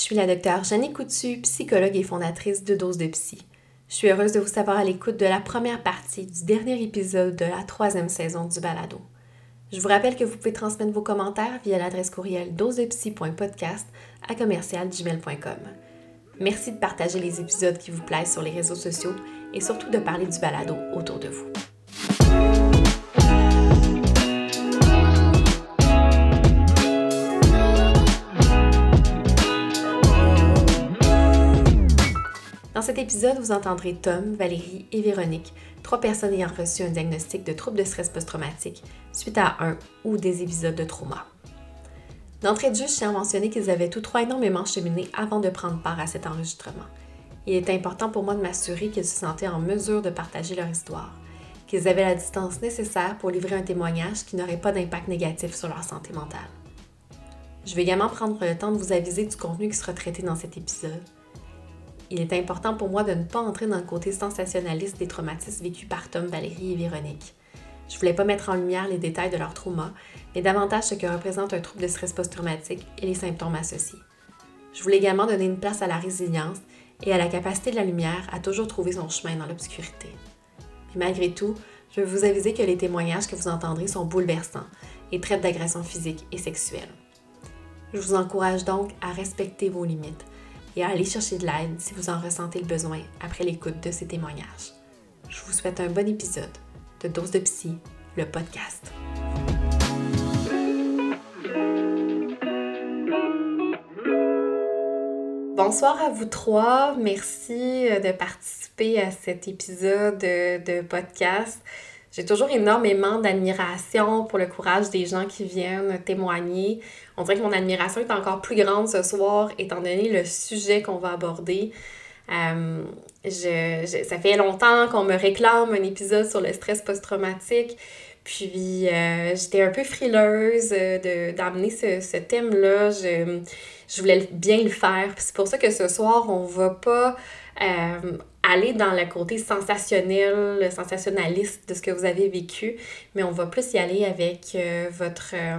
Je suis la docteure Jeannie Coutu, psychologue et fondatrice de Dose de Psy. Je suis heureuse de vous savoir à l'écoute de la première partie du dernier épisode de la troisième saison du balado. Je vous rappelle que vous pouvez transmettre vos commentaires via l'adresse courriel dosedepsy.podcast à commercialgmail.com. Merci de partager les épisodes qui vous plaisent sur les réseaux sociaux et surtout de parler du balado autour de vous. Cet épisode, vous entendrez Tom, Valérie et Véronique, trois personnes ayant reçu un diagnostic de trouble de stress post-traumatique suite à un ou des épisodes de trauma. D'entrée de jeu, je tiens à mentionner qu'ils avaient tous trois énormément cheminé avant de prendre part à cet enregistrement. Il est important pour moi de m'assurer qu'ils se sentaient en mesure de partager leur histoire, qu'ils avaient la distance nécessaire pour livrer un témoignage qui n'aurait pas d'impact négatif sur leur santé mentale. Je vais également prendre le temps de vous aviser du contenu qui sera traité dans cet épisode il est important pour moi de ne pas entrer dans le côté sensationnaliste des traumatismes vécus par Tom, Valérie et Véronique. Je voulais pas mettre en lumière les détails de leur trauma, mais davantage ce que représente un trouble de stress post-traumatique et les symptômes associés. Je voulais également donner une place à la résilience et à la capacité de la lumière à toujours trouver son chemin dans l'obscurité. Mais malgré tout, je veux vous aviser que les témoignages que vous entendrez sont bouleversants et traitent d'agressions physiques et sexuelles. Je vous encourage donc à respecter vos limites et à aller chercher de l'aide si vous en ressentez le besoin après l'écoute de ces témoignages. Je vous souhaite un bon épisode de Dose de Psy, le podcast. Bonsoir à vous trois. Merci euh, de participer à cet épisode de podcast. J'ai toujours énormément d'admiration pour le courage des gens qui viennent témoigner. On dirait que mon admiration est encore plus grande ce soir étant donné le sujet qu'on va aborder. Euh, je, ça fait longtemps qu'on me réclame un épisode sur le stress post-traumatique. Puis euh, j'étais un peu frileuse d'amener ce, ce thème-là. Je, je voulais bien le faire. C'est pour ça que ce soir, on va pas euh, aller dans le côté sensationnel, le sensationnaliste de ce que vous avez vécu, mais on va plus y aller avec euh, votre... Euh,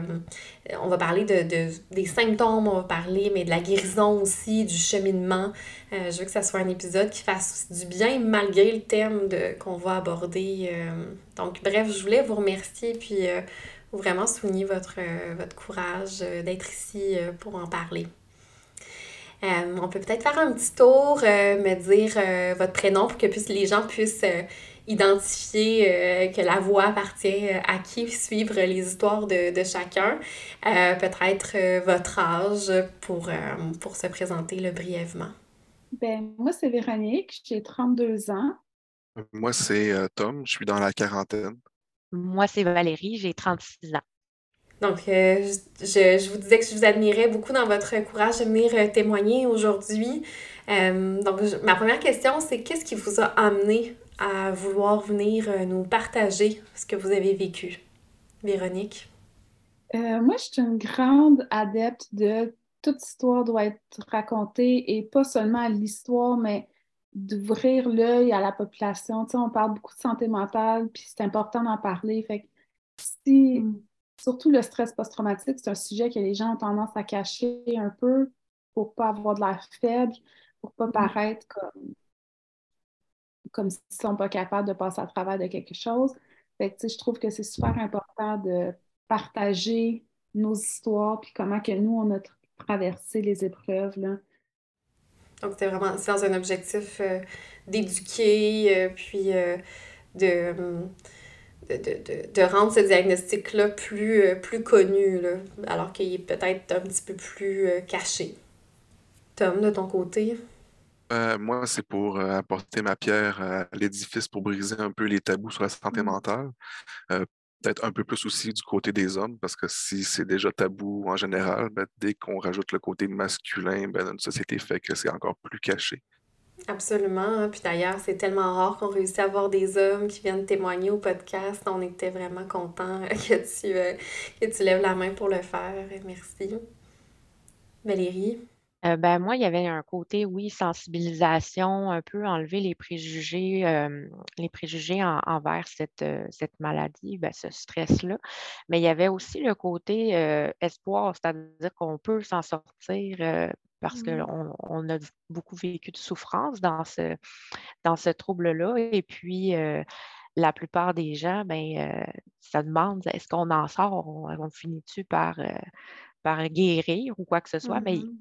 on va parler de, de, des symptômes, on va parler, mais de la guérison aussi, du cheminement. je veux que ça soit un épisode qui fasse du bien malgré le thème qu'on va aborder. donc, bref, je voulais vous remercier puis vraiment souligner votre, votre courage d'être ici pour en parler. Euh, on peut peut-être faire un petit tour, euh, me dire euh, votre prénom pour que les gens puissent identifier que la voix appartient à qui suivre les histoires de, de chacun. peut-être votre âge pour, pour se présenter le brièvement. Ben, moi, c'est Véronique, j'ai 32 ans. Moi, c'est Tom, je suis dans la quarantaine. Moi, c'est Valérie, j'ai 36 ans. Donc, euh, je, vous disais que je vous admirais beaucoup dans votre courage de venir euh, témoigner aujourd'hui. Euh, donc, ma première question, c'est qu'est-ce qui vous a amené à vouloir venir nous partager ce que vous avez vécu? Véronique? moi, je suis une grande adepte de toute histoire doit être racontée et pas seulement l'histoire, mais d'ouvrir l'œil à la population. Tu sais, on parle beaucoup de santé mentale, puis c'est important d'en parler. Fait que si, mm surtout le stress post-traumatique, c'est un sujet que les gens ont tendance à cacher un peu pour ne pas avoir de l'air faible, pour ne pas mm-hmm. paraître comme, comme s'ils ne sont pas capables de passer à travers de quelque chose. Fait je trouve que c'est super important de partager nos histoires puis comment que nous, on a traversé les épreuves. Là. Donc, c'est vraiment dans un objectif euh, d'éduquer, euh, puis euh, de hum, de, rendre ce diagnostic-là plus, euh, plus connu, alors qu'il est peut-être un petit peu plus euh, caché. Tom, de ton côté? Euh, moi, c'est pour apporter ma pierre à l'édifice pour briser un peu les tabous sur la santé mmh. mentale. Peut-être un peu plus aussi du côté des hommes, parce que si c'est déjà tabou en général, ben, dès qu'on rajoute le côté masculin, ben, une société fait que c'est encore plus caché. Absolument. Hein. Puis d'ailleurs, c'est tellement rare qu'on réussisse à avoir des hommes qui viennent témoigner au podcast. On était vraiment contents que tu, euh, que tu lèves la main pour le faire. Merci. Valérie? Euh, ben, moi, il y avait un côté, oui, sensibilisation, un peu enlever les préjugés, euh, les préjugés envers cette, cette maladie, ben, ce stress-là. Mais il y avait aussi le côté espoir, c'est-à-dire qu'on peut s'en sortir parce qu'on on a beaucoup vécu de souffrance dans ce, dans ce trouble-là. Et puis, la plupart des gens, ben, ça demande est-ce qu'on en sort, on, finit-tu par, par guérir ou quoi que ce soit, mais mmh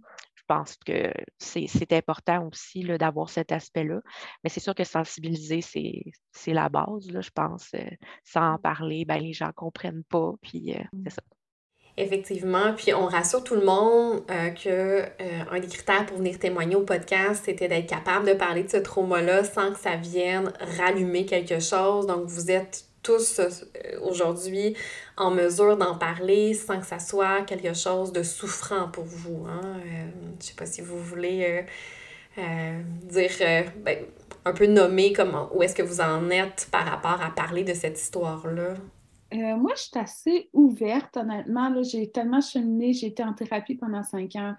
je pense que c'est important aussi d'avoir cet aspect-là. Mais c'est sûr que sensibiliser, c'est la base, là, je pense. sans en mmh. parler, ben, les gens ne comprennent pas, puis c'est mmh. ça. Effectivement, puis on rassure tout le monde euh, que euh, un des critères pour venir témoigner au podcast, c'était d'être capable de parler de ce trauma-là sans que ça vienne rallumer quelque chose. Donc vous êtes tous euh, aujourd'hui en mesure d'en parler sans que ça soit quelque chose de souffrant pour vous. Hein? je sais pas si vous voulez dire ben, un peu nommer comment où est-ce que vous en êtes par rapport à parler de cette histoire-là. Euh, moi, je suis assez ouverte, honnêtement. J'ai tellement cheminé, j'ai été en thérapie pendant cinq ans.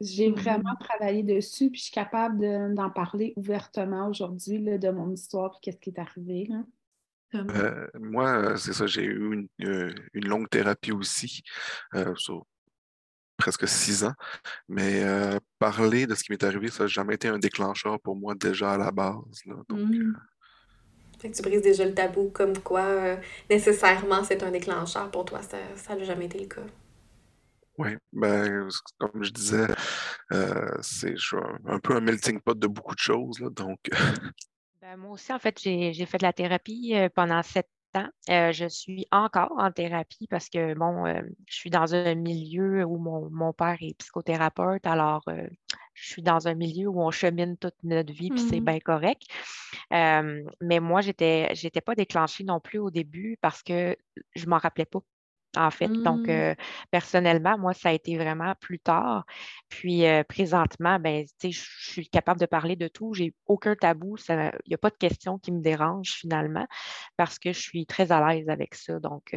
j'ai mm-hmm. vraiment travaillé dessus, puis je suis capable d'en parler ouvertement aujourd'hui de mon histoire et qu'est-ce qui est arrivé. Euh, moi, c'est ça, j'ai eu une, euh, longue thérapie aussi, sur presque six ans. Mais parler de ce qui m'est arrivé, ça n'a jamais été un déclencheur pour moi déjà à la base. donc, mm. Fait que tu brises déjà le tabou comme quoi euh, nécessairement c'est un déclencheur pour toi. Ça n'a jamais été le cas. Oui, ben, comme je disais, euh, c'est un peu un melting pot de beaucoup de choses. Là, donc... ben, moi aussi, en fait, j'ai fait de la thérapie euh, pendant sept ans. je suis encore en thérapie parce que, bon, je suis dans un milieu où mon, mon père est psychothérapeute, alors je suis dans un milieu où on chemine toute notre vie, puis c'est mmh bien correct. mais moi, j'étais n'étais pas déclenchée non plus au début parce que je m'en rappelais pas. En fait. Donc, mmh. personnellement, moi, ça a été vraiment plus tard. Puis, présentement, ben, je suis capable de parler de tout. J'ai aucun tabou. Il n'y a pas de questions qui me dérangent finalement parce que je suis très à l'aise avec ça. Donc,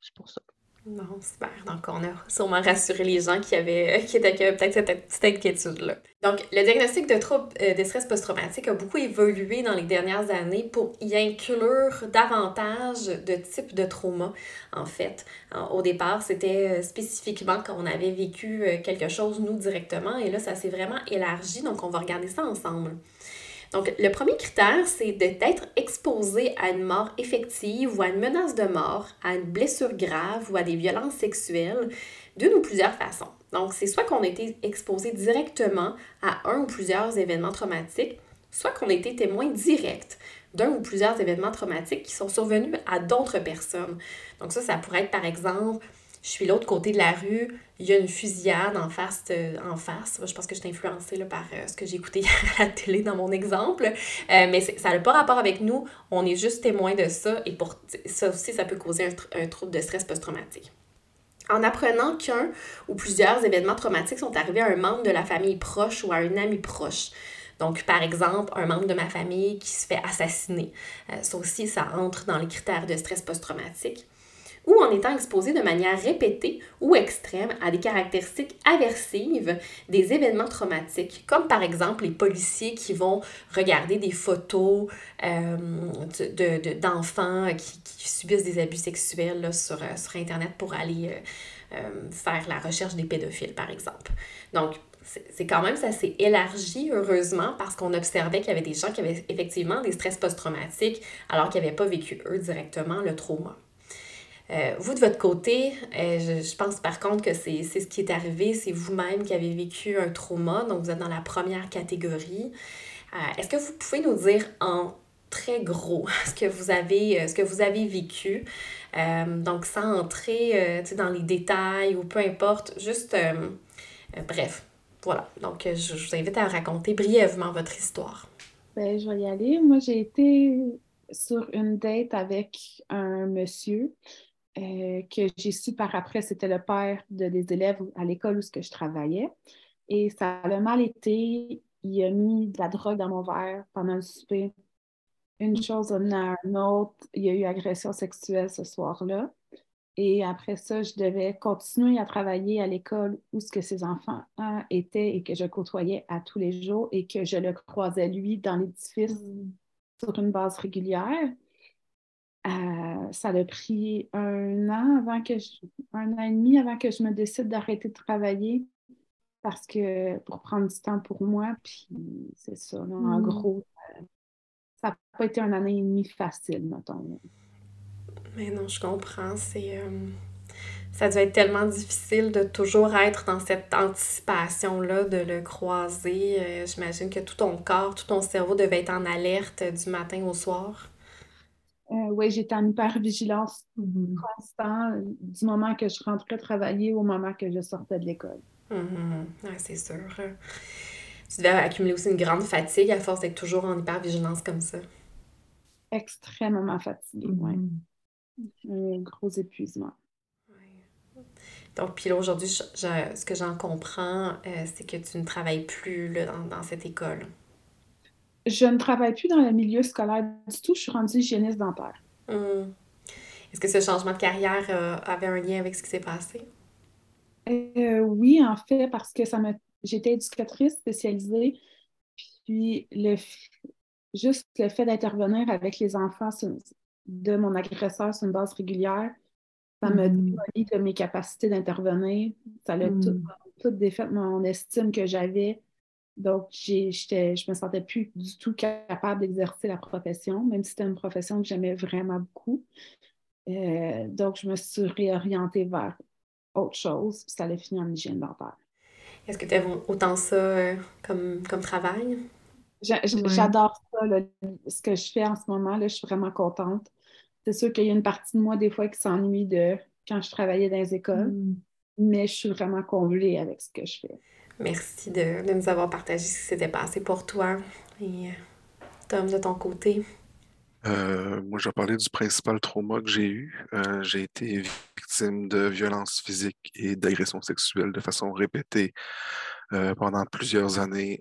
c'est pour ça. Non, super. Donc, on a sûrement rassuré les gens qui avaient, qui étaient peut-être cette petite inquiétude-là. Donc, le diagnostic de trouble euh, de stress post-traumatique a beaucoup évolué dans les dernières années pour y inclure davantage de types de traumas, en fait. Au départ, c'était euh, spécifiquement quand on avait vécu euh, quelque chose, nous, directement, et là, ça s'est vraiment élargi, donc on va regarder ça ensemble. Donc, le premier critère, c'est d'être exposé à une mort effective ou à une menace de mort, à une blessure grave ou à des violences sexuelles d'une ou plusieurs façons. Donc, c'est soit qu'on a été exposé directement à un ou plusieurs événements traumatiques, soit qu'on a été témoin direct d'un ou plusieurs événements traumatiques qui sont survenus à d'autres personnes. Donc ça, ça pourrait être par exemple je suis l'autre côté de la rue, il y a une fusillade en face. en face. Je pense que je suis influencée par euh, ce que j'ai écouté à la télé dans mon exemple. Euh, mais ça n'a pas rapport avec nous. On est juste témoin de ça. Et pour ça aussi, ça peut causer un, un trouble de stress post-traumatique. En apprenant qu'un ou plusieurs événements traumatiques sont arrivés à un membre de la famille proche ou à un ami proche. Donc, par exemple, un membre de ma famille qui se fait assassiner. Euh, ça aussi, ça entre dans les critères de stress post-traumatique ou en étant exposé de manière répétée ou extrême à des caractéristiques aversives des événements traumatiques, comme par exemple les policiers qui vont regarder des photos euh, d'enfants qui, subissent des abus sexuels sur, euh, sur, Internet pour aller euh, faire la recherche des pédophiles, par exemple. Donc, c'est quand même, ça s'est élargi, heureusement, parce qu'on observait qu'il y avait des gens qui avaient effectivement des stress post-traumatiques alors qu'ils n'avaient pas vécu, eux, directement le trauma. Euh, vous, de votre côté, euh, je, pense par contre que c'est ce qui est arrivé, c'est vous-même qui avez vécu un trauma, donc vous êtes dans la première catégorie. Euh, est-ce que vous pouvez nous dire en très gros ce que vous avez, ce que vous avez vécu? donc, sans entrer dans les détails ou peu importe, juste, bref, voilà. Donc, je, vous invite à raconter brièvement votre histoire. Ben, je vais y aller. Moi, j'ai été sur une date avec un monsieur euh, que j'ai su par après, c'était le père de des élèves à l'école où ce que je travaillais. Et ça a mal été. Il a mis de la drogue dans mon verre pendant le souper. Une chose a à une autre. Il y a eu agression sexuelle ce soir-là. Et après ça, je devais continuer à travailler à l'école où ce que ces enfants hein, étaient et que je côtoyais à tous les jours et que je le croisais lui dans l'édifice mm. sur une base régulière. Euh, ça a pris un an avant que je, un an et demi avant que je me décide d'arrêter de travailler parce que pour prendre du temps pour moi, puis c'est ça. En mm. gros, ça n'a pas été une année et demie facile, mettons. Mais non, je comprends. C'est. Euh, ça doit être tellement difficile de toujours être dans cette anticipation-là, de le croiser. Euh, j'imagine que tout ton corps, tout ton cerveau devait être en alerte du matin au soir. Euh, oui, j'étais en hyper-vigilance mm-hmm. constante du moment que je rentrais travailler au moment que je sortais de l'école. Mm c'est sûr. Tu devais accumuler aussi une grande fatigue à force d'être toujours en hyper-vigilance comme ça. Extrêmement fatiguée, oui. Mm-hmm. Un gros épuisement. Donc, puis là, aujourd'hui, ce que j'en comprends, euh, c'est que tu ne travailles plus dans, cette école. Je ne travaille plus dans le milieu scolaire du tout. Je suis rendue hygiéniste dentaire. Hum. Est-ce que ce changement de carrière euh, avait un lien avec ce qui s'est passé? Euh, oui, en fait, parce que ça j'étais éducatrice spécialisée. Puis, le, juste le fait d'intervenir avec les enfants de mon agresseur sur une base régulière, ça m'a mm. démoli de mes capacités d'intervenir. Ça a tout, mm. tout, défait mon estime que j'avais. Donc, je me sentais plus du tout capable d'exercer la profession, même si c'était une profession que j'aimais vraiment beaucoup. Euh, donc, je me suis réorientée vers autre chose, puis ça allait finir en hygiène dentaire. Est-ce que tu aimes autant ça euh, comme, comme travail? J'adore ça, ce que je fais en ce moment. Là, je suis vraiment contente c'est sûr qu'il y a une partie de moi, des fois, qui s'ennuie de quand je travaillais dans les écoles, mm. mais je suis vraiment comblée avec ce que je fais. Merci de, nous avoir partagé ce qui s'était passé pour toi. Et euh, Tom, de ton côté? Euh, moi, je vais parler du principal trauma que j'ai eu. Euh, j'ai été victime de violences physiques et d'agressions sexuelles de façon répétée pendant plusieurs années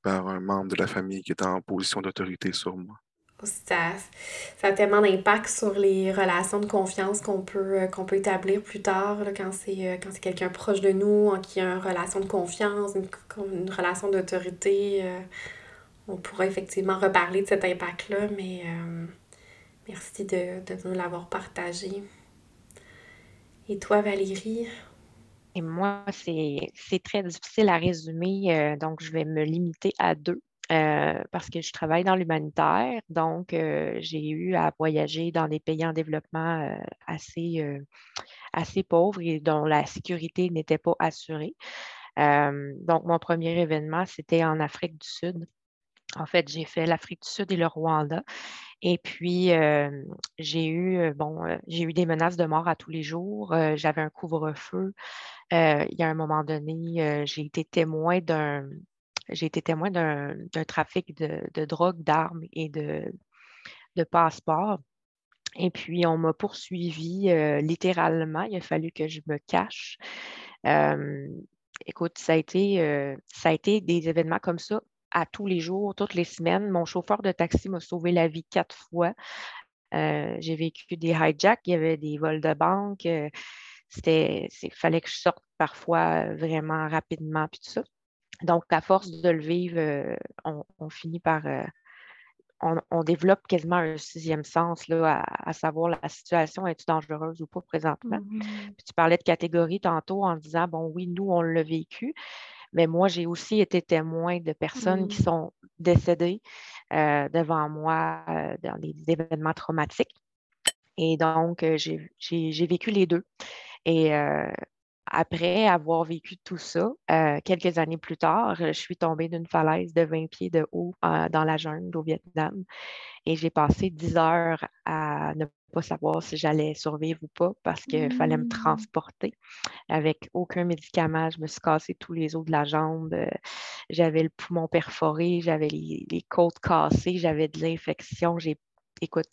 par un membre de la famille qui était en position d'autorité sur moi ça, ça a tellement d'impact sur les relations de confiance qu'on peut, euh, qu'on peut établir plus tard quand c'est, euh, quand c'est quelqu'un proche de nous, qui a une relation de confiance, une, relation d'autorité. Euh, on pourra effectivement reparler de cet impact-là, mais merci de, de nous l'avoir partagé. Et toi, Valérie? Et moi, c'est très difficile à résumer, donc je vais me limiter à deux. Euh, parce que je travaille dans l'humanitaire, donc euh, j'ai eu à voyager dans des pays en développement euh, assez, assez pauvres et dont la sécurité n'était pas assurée. donc, mon premier événement, c'était en Afrique du Sud. En fait, j'ai fait l'Afrique du Sud et le Rwanda. Et puis, j'ai eu, bon, j'ai eu des menaces de mort à tous les jours. J'avais un couvre-feu. il y a un moment donné, j'ai été témoin d'un, j'ai été témoin d'un trafic de, drogue, d'armes et de, passeports. Et puis, on m'a poursuivi euh, littéralement. Il a fallu que je me cache. écoute, ça a, été, euh, ça a été des événements comme ça à tous les jours, toutes les semaines. Mon chauffeur de taxi m'a sauvé la vie quatre fois. Euh, j'ai vécu des hijacks, il y avait des vols de banque. il fallait que je sorte parfois vraiment rapidement, puis tout ça. Donc, à force de le vivre, euh, on, finit par. Euh, on, développe quasiment un sixième sens là, à, savoir la situation est-tu dangereuse ou pas présentement? Mm-hmm. Puis tu parlais de catégorie tantôt en disant bon, oui, nous, on l'a vécu, mais moi, j'ai aussi été témoin de personnes qui mm-hmm. sont décédées euh, devant moi dans des événements traumatiques. Et donc, j'ai vécu les deux. Et après avoir vécu tout ça, euh, quelques années plus tard, je suis tombée d'une falaise de 20 pieds de haut euh, dans la jungle au Vietnam et j'ai passé 10 heures à ne pas savoir si j'allais survivre ou pas parce qu'il fallait me mmh. transporter avec aucun médicament. Je me suis cassé tous les os de la jambe. Euh, j'avais le poumon perforé, j'avais les, côtes cassées, j'avais de l'infection. J'ai écoute,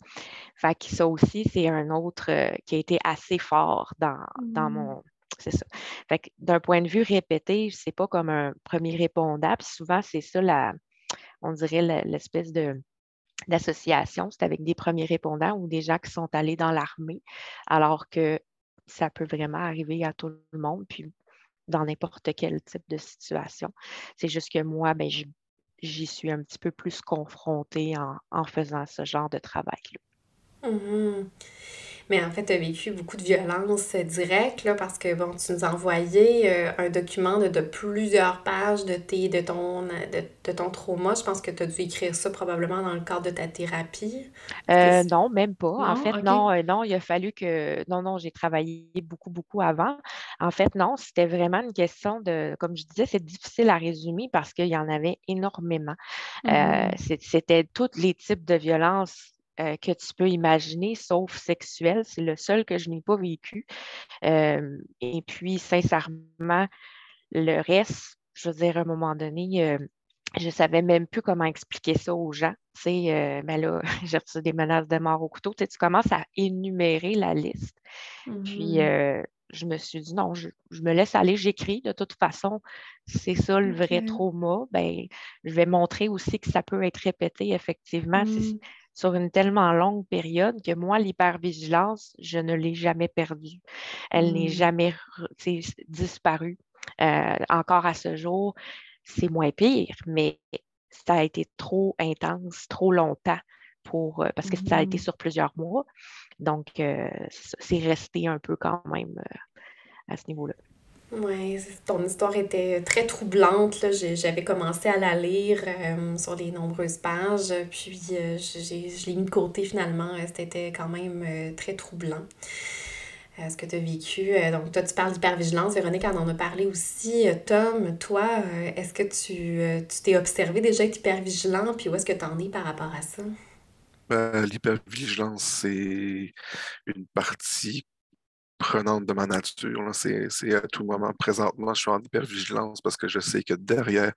fait que ça aussi, c'est un autre qui a été assez fort dans, dans mmh. mon c'est ça. D'un point de vue répété, c'est pas comme un premier répondant. souvent, c'est ça, la, on dirait l'espèce de d'association, c'est avec des premiers répondants ou des gens qui sont allés dans l'armée, alors que ça peut vraiment arriver à tout le monde, puis dans n'importe quel type de situation. C'est juste que moi, ben, j'y suis un petit peu plus confrontée en, faisant ce genre de travail-là. Mmh Mais en fait, tu as vécu beaucoup de violences directes, là, parce que, bon, tu nous as envoyé euh, un document de, plusieurs pages de, tes, de, ton, de, ton trauma. Je pense que tu as dû écrire ça probablement dans le cadre de ta thérapie. Euh, non, même pas. En fait, non, euh, non, il a fallu que... Non, non, j'ai travaillé beaucoup, beaucoup avant. En fait, non, c'était vraiment une question de... Comme je disais, c'est difficile à résumer parce qu'il y en avait énormément. Mm-hmm. C'était tous les types de violences euh, que tu peux imaginer, sauf sexuel. C'est le seul que je n'ai pas vécu. Euh, et puis, sincèrement, le reste, je veux dire, à un moment donné, euh, je ne savais même plus comment expliquer ça aux gens. Tu sais, mais là, j'ai reçu des menaces de mort au couteau. Tu, commences à énumérer la liste. Puis, mmh je me suis dit, non, je, me laisse aller, j'écris. De toute façon, c'est ça le vrai trauma. Ben, je vais montrer aussi que ça peut être répété, effectivement. Mmh sur une tellement longue période que moi, l'hypervigilance, je ne l'ai jamais perdue. Elle n'est mmh. jamais disparue. Euh, encore à ce jour, c'est moins pire, mais ça a été trop intense, trop longtemps pour, euh, parce que ça a été mmh. sur plusieurs mois. Donc, euh, c'est resté un peu quand même à ce niveau-là. Oui, ton histoire était très troublante. J'avais commencé à la lire euh, sur les nombreuses pages, puis euh, je l'ai mis de côté finalement. C'était quand même euh, très troublant. ce que tu as vécu. donc, toi, tu parles d'hypervigilance. Véronique en en a parlé aussi. Tom, toi, est-ce que tu t'es observé déjà être hypervigilant, puis où est-ce que tu en es par rapport à ça? Ben, l'hypervigilance, c'est une partie prenante de ma nature. C'est à tout moment. Présentement, je suis en hypervigilance parce que je sais que derrière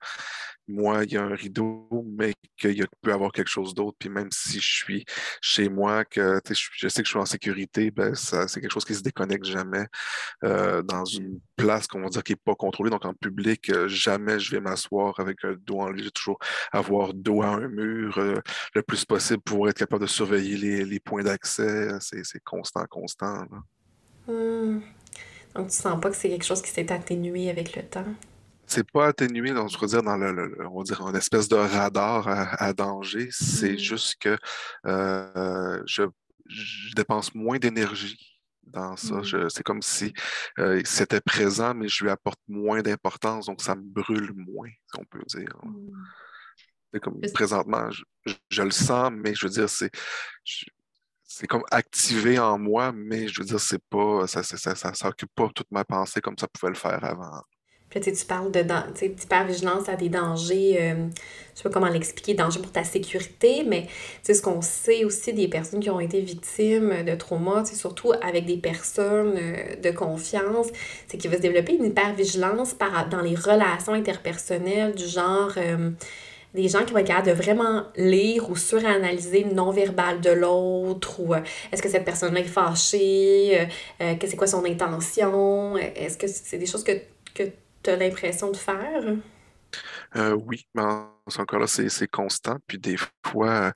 moi, il y a un rideau, mais qu'il peut y avoir quelque chose d'autre. Puis même si je suis chez moi, que je sais que je suis en sécurité, ben, c'est quelque chose qui se déconnecte jamais. Euh, dans une place qu'on va dire qui n'est pas contrôlée, donc en public, euh, jamais je vais m'asseoir avec un dos en lit. Je vais toujours avoir dos à un mur euh, le plus possible pour être capable de surveiller les points d'accès. C'est constant, constant. Hmm. Donc, tu sens pas que c'est quelque chose qui s'est atténué avec le temps? C'est pas atténué, donc, je veux dire, dans le, on va dire, une espèce de radar à, danger. C'est hmm. juste que euh, je, dépense moins d'énergie dans ça. Hmm. C'est comme si euh, c'était présent, mais je lui apporte moins d'importance, donc ça me brûle moins, si on peut dire. C'est comme présentement, je, le sens, mais je veux dire, c'est c'est comme activé en moi, mais je veux dire, c'est pas, ça, ça, ça, s'occupe pas toute ma pensée comme ça pouvait le faire avant. Puis tu parles de d'hypervigilance à des dangers, euh, je sais pas comment l'expliquer, dangers pour ta sécurité, mais ce qu'on sait aussi des personnes qui ont été victimes de trauma, surtout avec des personnes euh, de confiance, c'est qu'il va se développer une hypervigilance par, dans les relations interpersonnelles du genre... Euh, des gens qui vont de vraiment lire ou suranalyser le non-verbal de l'autre ou euh, est-ce que cette personne-là est fâchée, euh, euh, que c'est quoi son intention, est-ce que c'est des choses que, que tu as l'impression de faire? oui, mais encore là, c'est constant. Puis des fois,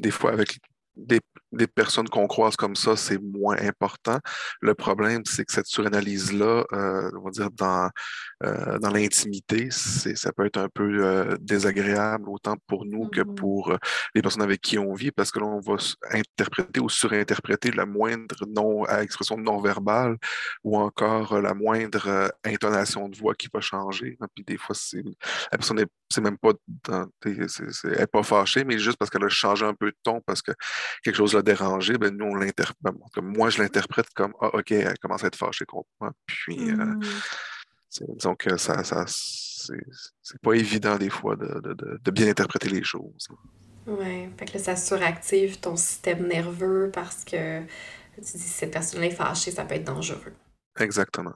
des fois avec des, des personnes qu'on croise comme ça, c'est moins important. Le problème, c'est que cette suranalyse-là, euh, on va dire dans, euh, dans l'intimité, ça peut être un peu euh, désagréable, autant pour nous que mm-hmm. pour les personnes avec qui on vit, parce que là, on va interpréter ou surinterpréter la moindre non, expression non verbale ou encore la moindre intonation de voix qui va changer. Puis des fois, la personne n'est même pas, elle n'est pas fâchée, mais juste parce qu'elle a changé un peu de ton, parce que quelque chose l'a dérangé, ben nous, on l'interprète. Ben, moi, je l'interprète comme Ah, OK, elle commence à être fâchée contre moi. Puis, euh, mmh. disons que ça, ça c'est pas évident des fois de, de, bien interpréter les choses. Oui, fait que là, ça suractive ton système nerveux parce que tu dis cette personne-là est fâchée, ça peut être dangereux. Exactement.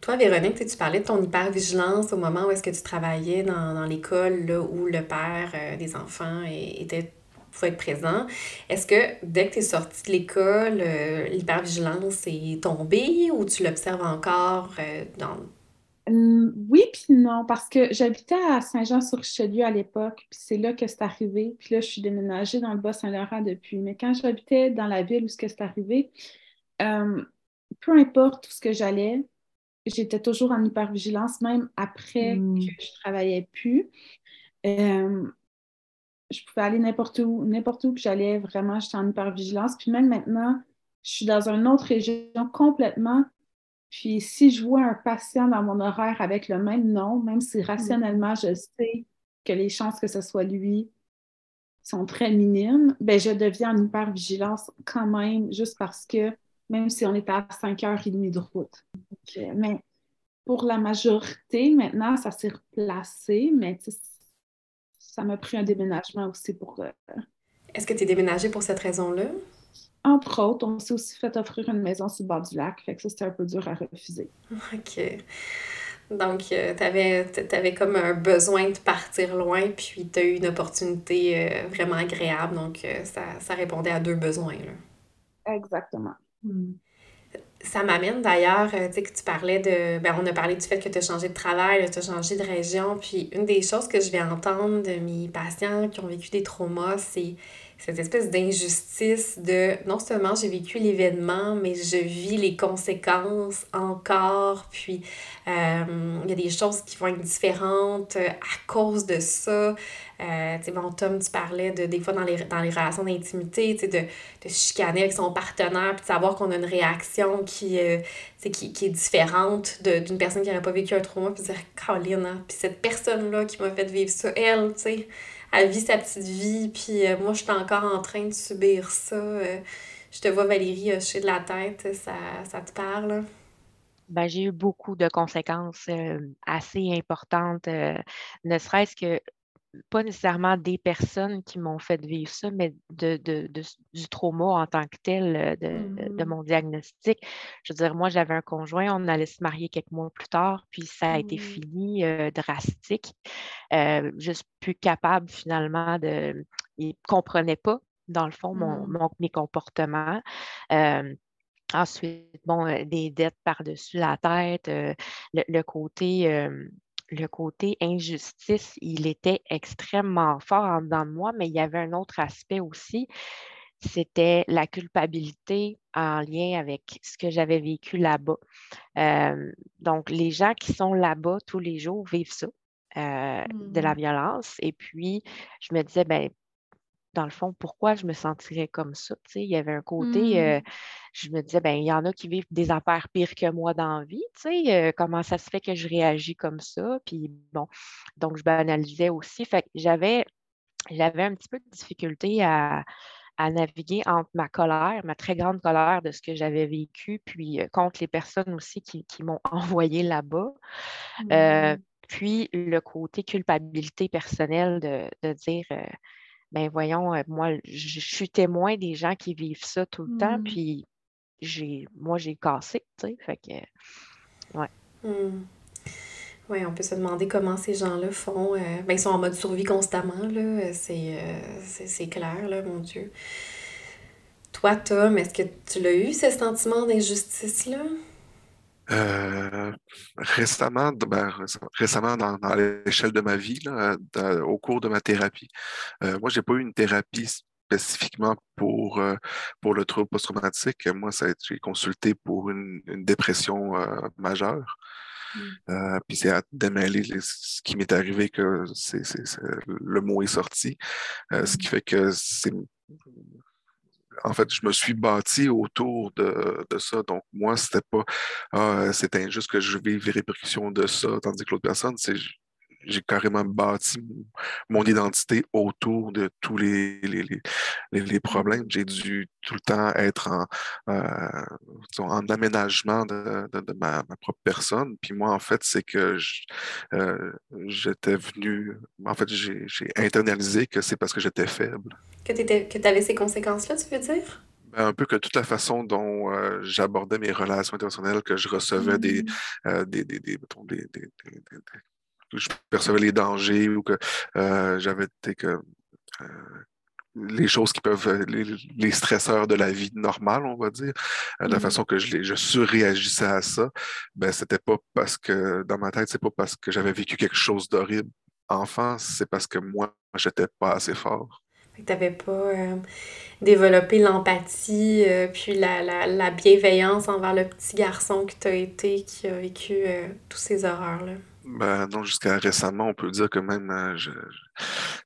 Toi, Véronique, tu parlais de ton hypervigilance au moment où est-ce que tu travaillais dans, dans l'école où le père euh, des enfants était faut être présent. Est-ce que dès que tu es sorti de l'école, euh, l'hypervigilance est tombée ou tu l'observes encore euh, dans... Oui, puis non, parce que j'habitais à Saint-Jean-sur-Richelieu à l'époque, puis c'est là que c'est arrivé. Puis là, je suis déménagée dans le Bas-Saint-Laurent depuis. Mais quand j'habitais dans la ville où c'est arrivé, peu importe où ce que j'allais, j'étais toujours en hypervigilance, même après hum. que je travaillais plus. Je pouvais aller n'importe où, n'importe où que j'allais, vraiment, j'étais en hypervigilance. Puis même maintenant, je suis dans une autre région complètement. Puis si je vois un patient dans mon horaire avec le même nom, même si rationnellement je sais que les chances que ce soit lui sont très minimes, ben je deviens en hypervigilance quand même, juste parce que même si on est à 5h30 de route. mais pour la majorité, maintenant, ça s'est replacé, mais ça m'a pris un déménagement aussi pour. Euh, Est-ce que tu es déménagé pour cette raison-là? Entre autres, on s'est aussi fait offrir une maison sur le bord du lac, fait que ça, c'était un peu dur à refuser. OK. Donc, euh, tu avais, comme un besoin de partir loin, puis tu as eu une opportunité euh, vraiment agréable. Donc, ça, répondait à deux besoins. Là. Exactement. Hmm. Ça m'amène d'ailleurs, tu sais, que tu parlais de. Ben, on a parlé du fait que tu as changé de travail, tu as changé de région. Puis, une des choses que je vais entendre de mes patients qui ont vécu des traumas, c'est cette espèce d'injustice de non seulement j'ai vécu l'événement, mais je vis les conséquences encore, puis euh, il y a des choses qui vont être différentes euh, à cause de ça. Euh, tu sais, bon, Tom, tu parlais de des fois dans les, dans les relations d'intimité, tu sais, de, de chicaner avec son partenaire, puis de savoir qu'on a une réaction qui, qui, qui est différente d'une personne qui n'aurait pas vécu un trauma, puis de dire, Caroline, hein, puis cette personne-là qui m'a fait vivre ça, elle, tu sais elle vit sa petite vie, puis euh, moi, je suis encore en train de subir ça. Euh, je te vois, Valérie, hocher de la tête, ça, ça te parle? Ben, j'ai eu beaucoup de conséquences euh, assez importantes, ne serait-ce que pas nécessairement des personnes qui m'ont fait vivre ça, mais de, du trauma en tant que tel euh, de, mmh. mon diagnostic. Je veux dire, moi, j'avais un conjoint, on allait se marier quelques mois plus tard, puis ça a été mmh. fini, euh, drastique. Euh, suis plus capable finalement de. Il ne comprenait pas, dans le fond, mon, mmh. mes comportements. Ensuite, bon, des dettes par-dessus la tête, le, côté le côté injustice, il était extrêmement fort en dedans de moi, mais il y avait un autre aspect aussi, c'était la culpabilité en lien avec ce que j'avais vécu là-bas. Euh, donc, les gens qui sont là-bas tous les jours vivent ça, euh, de la mmh. violence. Et puis, je me disais, ben, dans le fond, pourquoi je me sentirais comme ça. il y avait un côté, mmh. euh, je me disais, ben il y en a qui vivent des affaires pires que moi dans la vie. Euh, comment ça se fait que je réagis comme ça? Puis bon, donc je banalisais aussi. Fait j'avais, j'avais un petit peu de difficulté à, naviguer entre ma colère, ma très grande colère de ce que j'avais vécu, puis euh, contre les personnes aussi qui, m'ont envoyé là-bas. Mmh. puis le côté culpabilité personnelle de, de dire ben voyons, euh, moi, je suis témoin des gens qui vivent ça tout le temps, mmh. puis j'ai, moi, j'ai cassé, tu sais, fait que, ouais. Mmh. Oui, on peut se demander comment ces gens-là font. Euh, ben, ils sont en mode survie constamment, là, c'est, euh, c'est, clair, là, mon Dieu. Toi, Tom, est-ce que tu l'as eu, ce sentiment d'injustice-là? Euh, récemment, ben, récemment dans, l'échelle de ma vie, au cours de ma thérapie, euh, moi, j'ai pas eu une thérapie spécifiquement pour, euh, pour le trouble post-traumatique. Moi, j'ai consulté pour une, dépression majeure. Mmh. puis c'est à démêler ce qui m'est arrivé que c'est, le mot est sorti. ce qui mmh. fait que c'est en fait, je me suis bâti autour de, ça. Donc, moi, c'était pas ah, c'est injuste que je vive les répercussions de ça, tandis que l'autre personne, c'est j'ai carrément bâti mon identité autour de tous les, problèmes. J'ai dû tout le temps être en, euh, en aménagement de, ma, propre personne. Puis moi, en fait, c'est que euh, j'étais venu, en fait, j'ai internalisé que c'est parce que j'étais faible. Que tu avais ces conséquences-là, tu veux dire? Ben, un peu que toute la façon dont euh, j'abordais mes relations internationales, que je recevais des, des, des, des, je percevais les dangers ou que euh, j'avais que euh, les choses qui peuvent, les, stresseurs de la vie normale, on va dire, la mmh façon que je, je surréagissais à ça, ben c'était pas parce que dans ma tête, c'est pas parce que j'avais vécu quelque chose d'horrible enfant, c'est parce que moi, j'étais pas assez fort. Tu n'avais pas développé l'empathie, puis la, la, la, bienveillance envers le petit garçon que tu as été, qui a vécu tous ces horreurs-là? Ben non, jusqu'à récemment, on peut dire que même euh,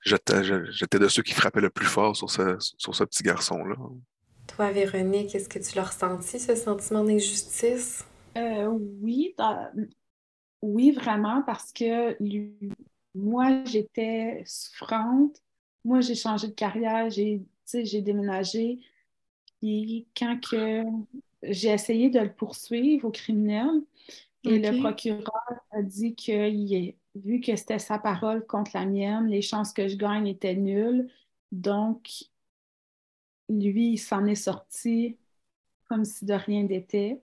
j'étais de ceux qui frappaient le plus fort sur ce, sur ce petit garçon-là. Toi, Véronique, est-ce que tu l'as ressenti, ce sentiment d'injustice? Euh, oui, oui, vraiment, parce que moi, j'étais souffrante. Moi, j'ai changé de carrière, j'ai déménagé. Puis quand que j'ai essayé de le poursuivre au criminel, et le procureur a dit que vu que c'était sa parole contre la mienne, les chances que je gagne étaient nulles. Donc, lui, il s'en est sorti comme si de rien n'était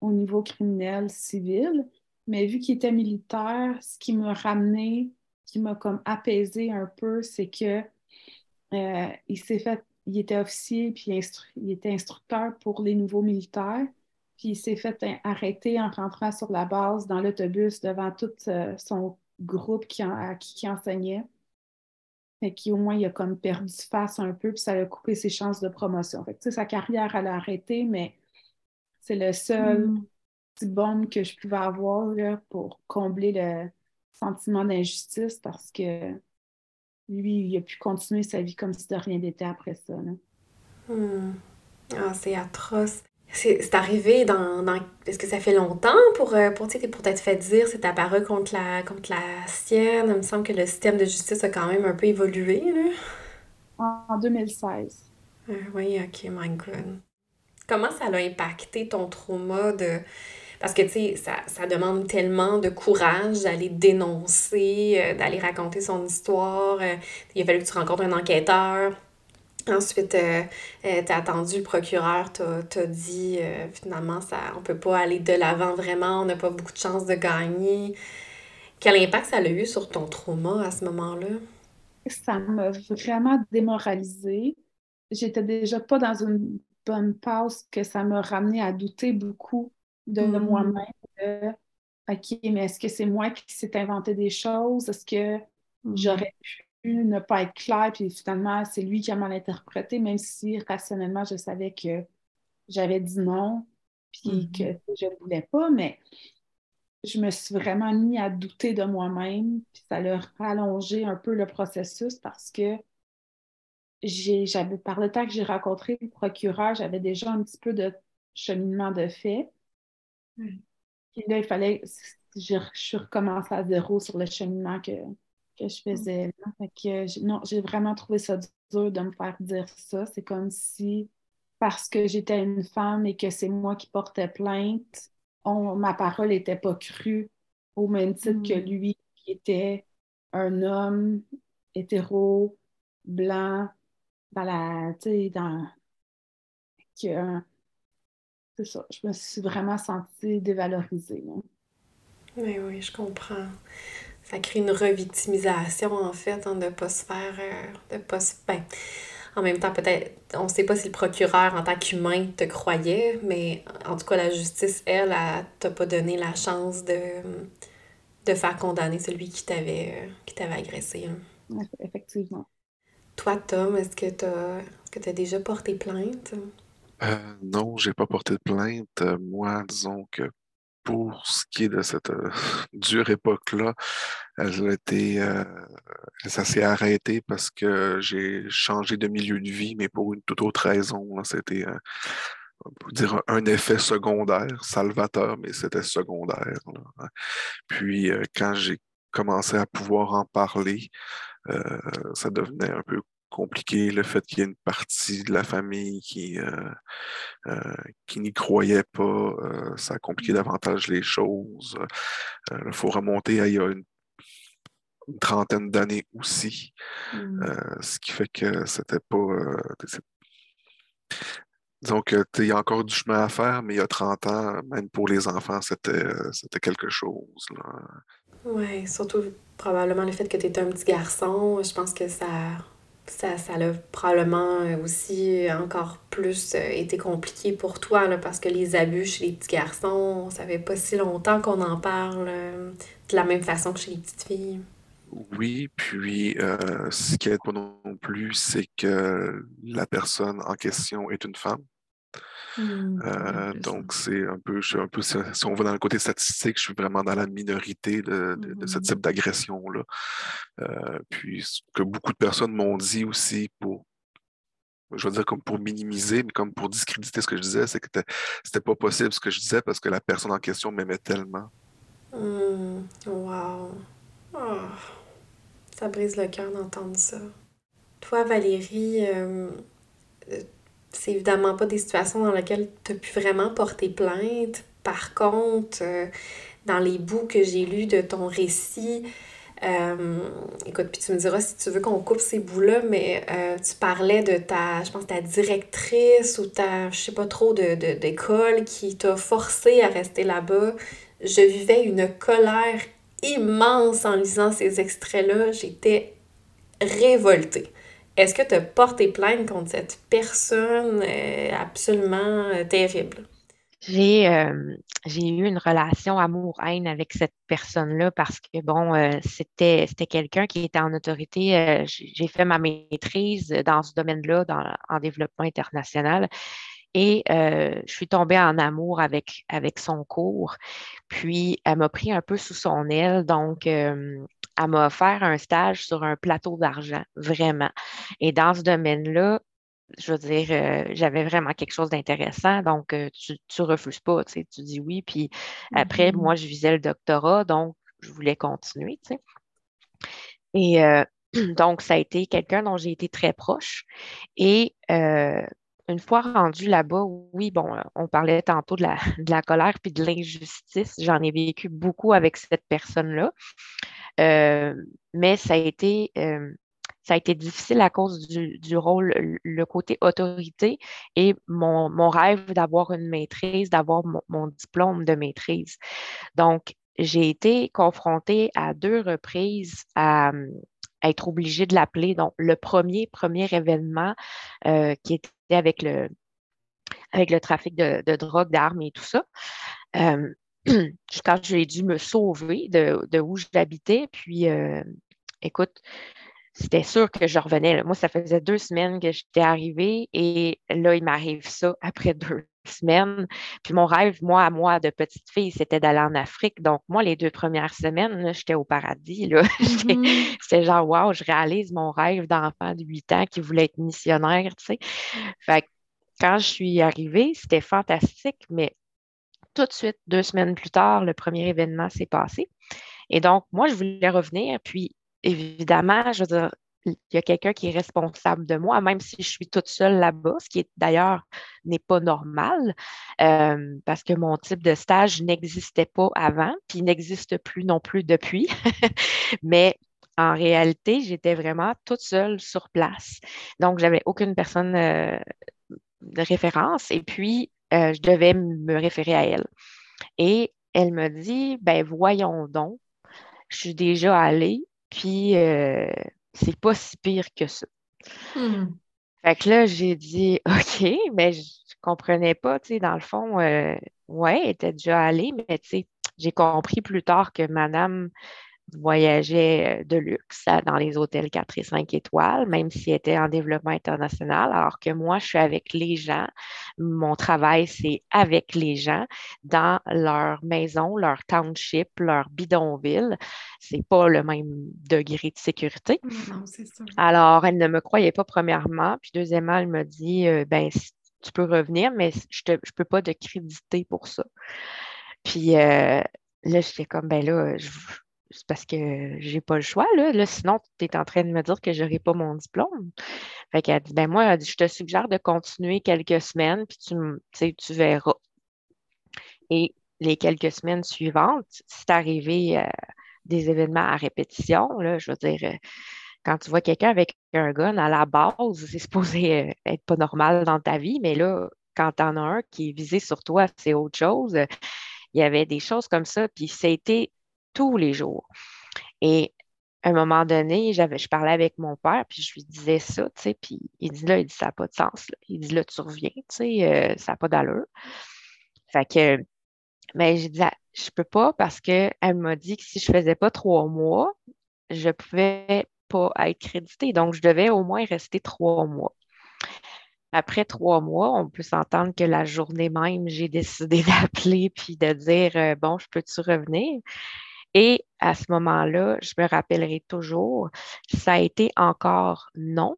au niveau criminel, civil. Mais vu qu'il était militaire, ce qui m'a ramené, qui m'a comme apaisé un peu, c'est que euh, il s'est fait, il était officier puis il était instructeur pour les nouveaux militaires. Puis il s'est fait arrêter en rentrant sur la base dans l'autobus devant tout euh, son groupe qui à qui il enseignait. Fait au moins, il a comme perdu face un peu, puis ça a coupé ses chances de promotion. Fait que, sa carrière, elle a arrêté, mais c'est le seul mm. petit baume que je pouvais avoir là, pour combler le sentiment d'injustice parce que lui, il a pu continuer sa vie comme si de rien n'était après ça. Hmm. Ah, c'est atroce. C'est arrivé dans, dans Est-ce que ça fait longtemps pour, euh, pour, pour t'être fait dire c'est ta parole contre la, contre la sienne? Il me semble que le système de justice a quand même un peu évolué. Là. En 2016. Ah oui, ok, my God. Comment ça a impacté ton trauma de. Parce que, tu sais, ça, ça, demande tellement de courage d'aller dénoncer, euh, d'aller raconter son histoire. Euh, il a fallu que tu rencontres un enquêteur Ensuite, euh, euh, tu as attendu, le procureur t'a dit euh, finalement, ça, on peut pas aller de l'avant vraiment, on n'a pas beaucoup de chances de gagner. Quel impact ça a eu sur ton trauma à ce moment-là? Ça m'a vraiment démoralisée. J'étais déjà pas dans une bonne passe que ça m'a ramené à douter beaucoup de mm. moi-même. OK, mais est-ce que c'est moi qui s'est inventé des choses? Est-ce que mm. j'aurais pu ne pas être clair, puis finalement, c'est lui qui a mal interprété, même si rationnellement, je savais que j'avais dit non, puis mm-hmm. que je ne voulais pas, mais je me suis vraiment mis à douter de moi-même, puis ça a rallongé un peu le processus parce que j'avais, par le temps que j'ai rencontré le procureur, j'avais déjà un petit peu de cheminement de fait. Puis là, il fallait, je, je suis recommencée à zéro sur le cheminement que, que je faisais. que, non, j'ai vraiment trouvé ça dur de me faire dire ça. C'est comme si, parce que j'étais une femme et que c'est moi qui portais plainte, on, ma parole n'était pas crue au même titre que mm. lui, qui était un homme hétéro, blanc, dans la, tu sais, dans... c'est ça, je me suis vraiment sentie dévalorisée. Oui, oui, je comprends ça crée une revictimisation, en fait, hein, de ne pas se faire. Euh, de pas se... Ben, en même temps, peut-être, on ne sait pas si le procureur, en tant qu'humain, te croyait, mais en tout cas, la justice, elle, elle t'a pas donné la chance de, de faire condamner celui qui t'avait qui t'avait agressé. Hein. Effectivement. Toi, Tom, est-ce que tu as, as déjà porté plainte? Euh, non, j'ai pas porté de plainte. Moi, disons que pour ce qui est de cette euh, dure époque-là, elle été, euh, ça s'est arrêté parce que j'ai changé de milieu de vie, mais pour une toute autre raison. C'était, euh, dire, un effet secondaire, salvateur, mais c'était secondaire. Hein. Puis quand j'ai commencé à pouvoir en parler, ça devenait un peu compliqué, le fait qu'il y ait une partie de la famille qui, euh, euh, qui n'y croyait pas, euh, ça a compliqué mmh. davantage les choses. Il faut remonter à il y a une, trentaine d'années aussi, mmh. ce qui fait que c'était pas... disons que il y a encore du chemin à faire, mais il y a 30 ans, même pour les enfants, c'était quelque chose. Oui, surtout probablement le fait que tu étais un petit garçon, je pense que ça ça, ça a probablement aussi encore plus euh, été compliqué pour toi, parce que les abus chez les petits garçons, ça fait pas si longtemps qu'on en parle euh, de la même façon que chez les petites filles. Oui, puis euh, ce qui n'aide pas non plus, c'est que la personne en question est une femme. Hmm, Euh, donc, c'est un peu, je suis un peu, si on va dans le côté statistique, je suis vraiment dans la minorité de, de- de ce type d'agression-là. Euh, puis, ce que beaucoup de personnes m'ont dit aussi pour, je veux dire comme pour minimiser, mais comme pour discréditer ce que je disais, c'est que c'était pas possible ce que je disais parce que la personne en question m'aimait tellement. Hmm, wow. Ah, ça brise le cœur d'entendre ça. Toi, Valérie, euh, c'est évidemment pas des situations dans lesquelles tu as pu vraiment porter plainte. Par contre, euh, dans les bouts que j'ai lus de ton récit, euh, écoute, puis tu me diras si tu veux qu'on coupe ces bouts-là, mais euh, tu parlais de ta, je pense, ta directrice ou ta, je sais pas trop, de, d'école qui t'a forcé à rester là-bas. Je vivais une colère immense en lisant ces extraits-là. J'étais révoltée. Est-ce que tu as porté plainte contre cette personne euh, absolument euh, terrible? J'ai euh, j'ai eu une relation amour-haine avec cette personne-là parce que, bon, c'était quelqu'un qui était en autorité. j'ai fait ma maîtrise dans ce domaine-là, en développement international, et je suis tombée en amour avec, avec son cours. Puis, elle m'a pris un peu sous son aile, donc elle m'a offert un stage sur un plateau d'argent, vraiment. Et dans ce domaine-là, je veux dire, euh, j'avais vraiment quelque chose d'intéressant, donc euh, tu, tu refuses pas, tu sais, tu dis oui. Puis après, Mhm. moi, je visais le doctorat, donc je voulais continuer, tu sais. Et euh, donc, ça a été quelqu'un dont j'ai été très proche. Et une fois rendu là-bas, oui, bon, on parlait tantôt de la, de la colère puis de l'injustice. J'en ai vécu beaucoup avec cette personne-là. Euh, mais ça a été, euh, ça a été difficile à cause du, du rôle, le- côté autorité et mon, mon rêve d'avoir une maîtrise, d'avoir mon, diplôme de maîtrise. Donc, j'ai été confrontée à deux reprises à, euh, être obligée de l'appeler. Donc, le premier, premier événement qui était avec le, avec le trafic de, de drogue, d'armes et tout ça. Quand j'ai dû me sauver de, de où j'habitais, puis euh, écoute, c'était sûr que je revenais. là. Moi, ça faisait deux semaines que j'étais arrivée et là, il m'arrive ça après deux semaines. Puis mon rêve, moi, à moi, de petite fille, c'était d'aller en Afrique. Donc, moi, les deux premières semaines, j'étais au paradis. Là. C'était genre, wow, je réalise mon rêve d'enfant de 8 ans qui voulait être missionnaire, tu sais. Fait que quand je suis arrivée, c'était fantastique, mais tout de suite, deux semaines plus tard, le premier événement s'est passé. Et donc, moi, je voulais revenir, puis évidemment, je veux dire, il y a quelqu'un qui est responsable de moi, même si je suis toute seule là-bas, ce qui d'ailleurs n'est pas normal, euh, parce que mon type de stage n'existait pas avant, puis n'existe plus non plus depuis. Mais en réalité, j'étais vraiment toute seule sur place. Donc, j'avais aucune personne euh, de référence et puis euh, je devais me référer à elle. Et elle me dit, ben voyons donc, je suis déjà allée, puis euh, c'est pas si pire que ça. Hmm. Fait que là, j'ai dit, OK, mais je comprenais pas, tu sais, dans le fond, euh, ouais, elle était déjà allée, mais tu sais, j'ai compris plus tard que madame voyageait euh, de luxe dans les hôtels 4 et 5 étoiles, même si elle était en développement international, alors que moi, je suis avec les gens. Mon travail, c'est avec les gens dans leur maison, leur township, leur bidonville. C'est pas le même degré de sécurité. Non, c'est ça. Alors, elle ne me croyait pas, premièrement. Puis, deuxièmement, elle me dit euh, ben, tu peux revenir, mais je ne peux pas te créditer pour ça. Puis euh, là, j'étais comme ben là, je- c'est parce que j'ai pas le choix, là. Là, sinon, tu es en train de me dire que je n'aurai pas mon diplôme. Fait qu'elle dit ben moi, elle dit, je te suggère de continuer quelques semaines, puis tu, tu verras. Et les quelques semaines suivantes, c'est arrivé euh, des événements à répétition, là, je veux dire. euh, quand tu vois quelqu'un avec un gun à la base, c'est supposé euh, être pas normal dans ta vie, mais là, quand tu en as un qui est visé sur toi, c'est autre chose. Il y avait des choses comme ça, puis c'était tous les jours. Et à un moment donné, j'avais, je parlais avec mon père, puis je lui disais ça, tu sais, puis il dit là, il dit ça n'a pas de sens. là. Il dit là, tu reviens, tu sais, euh, ça n'a pas d'allure. Fait que, mais j'ai dit, Ah, je peux pas parce qu'elle m'a dit que si je faisais pas trois mois, je pouvais pas être créditée. Donc, je devais au moins rester trois mois. après trois mois, on peut s'entendre que la journée même, j'ai décidé d'appeler puis de dire euh, Bon, je peux-tu revenir? Et à ce moment-là, je me rappellerai toujours, ça a été encore non.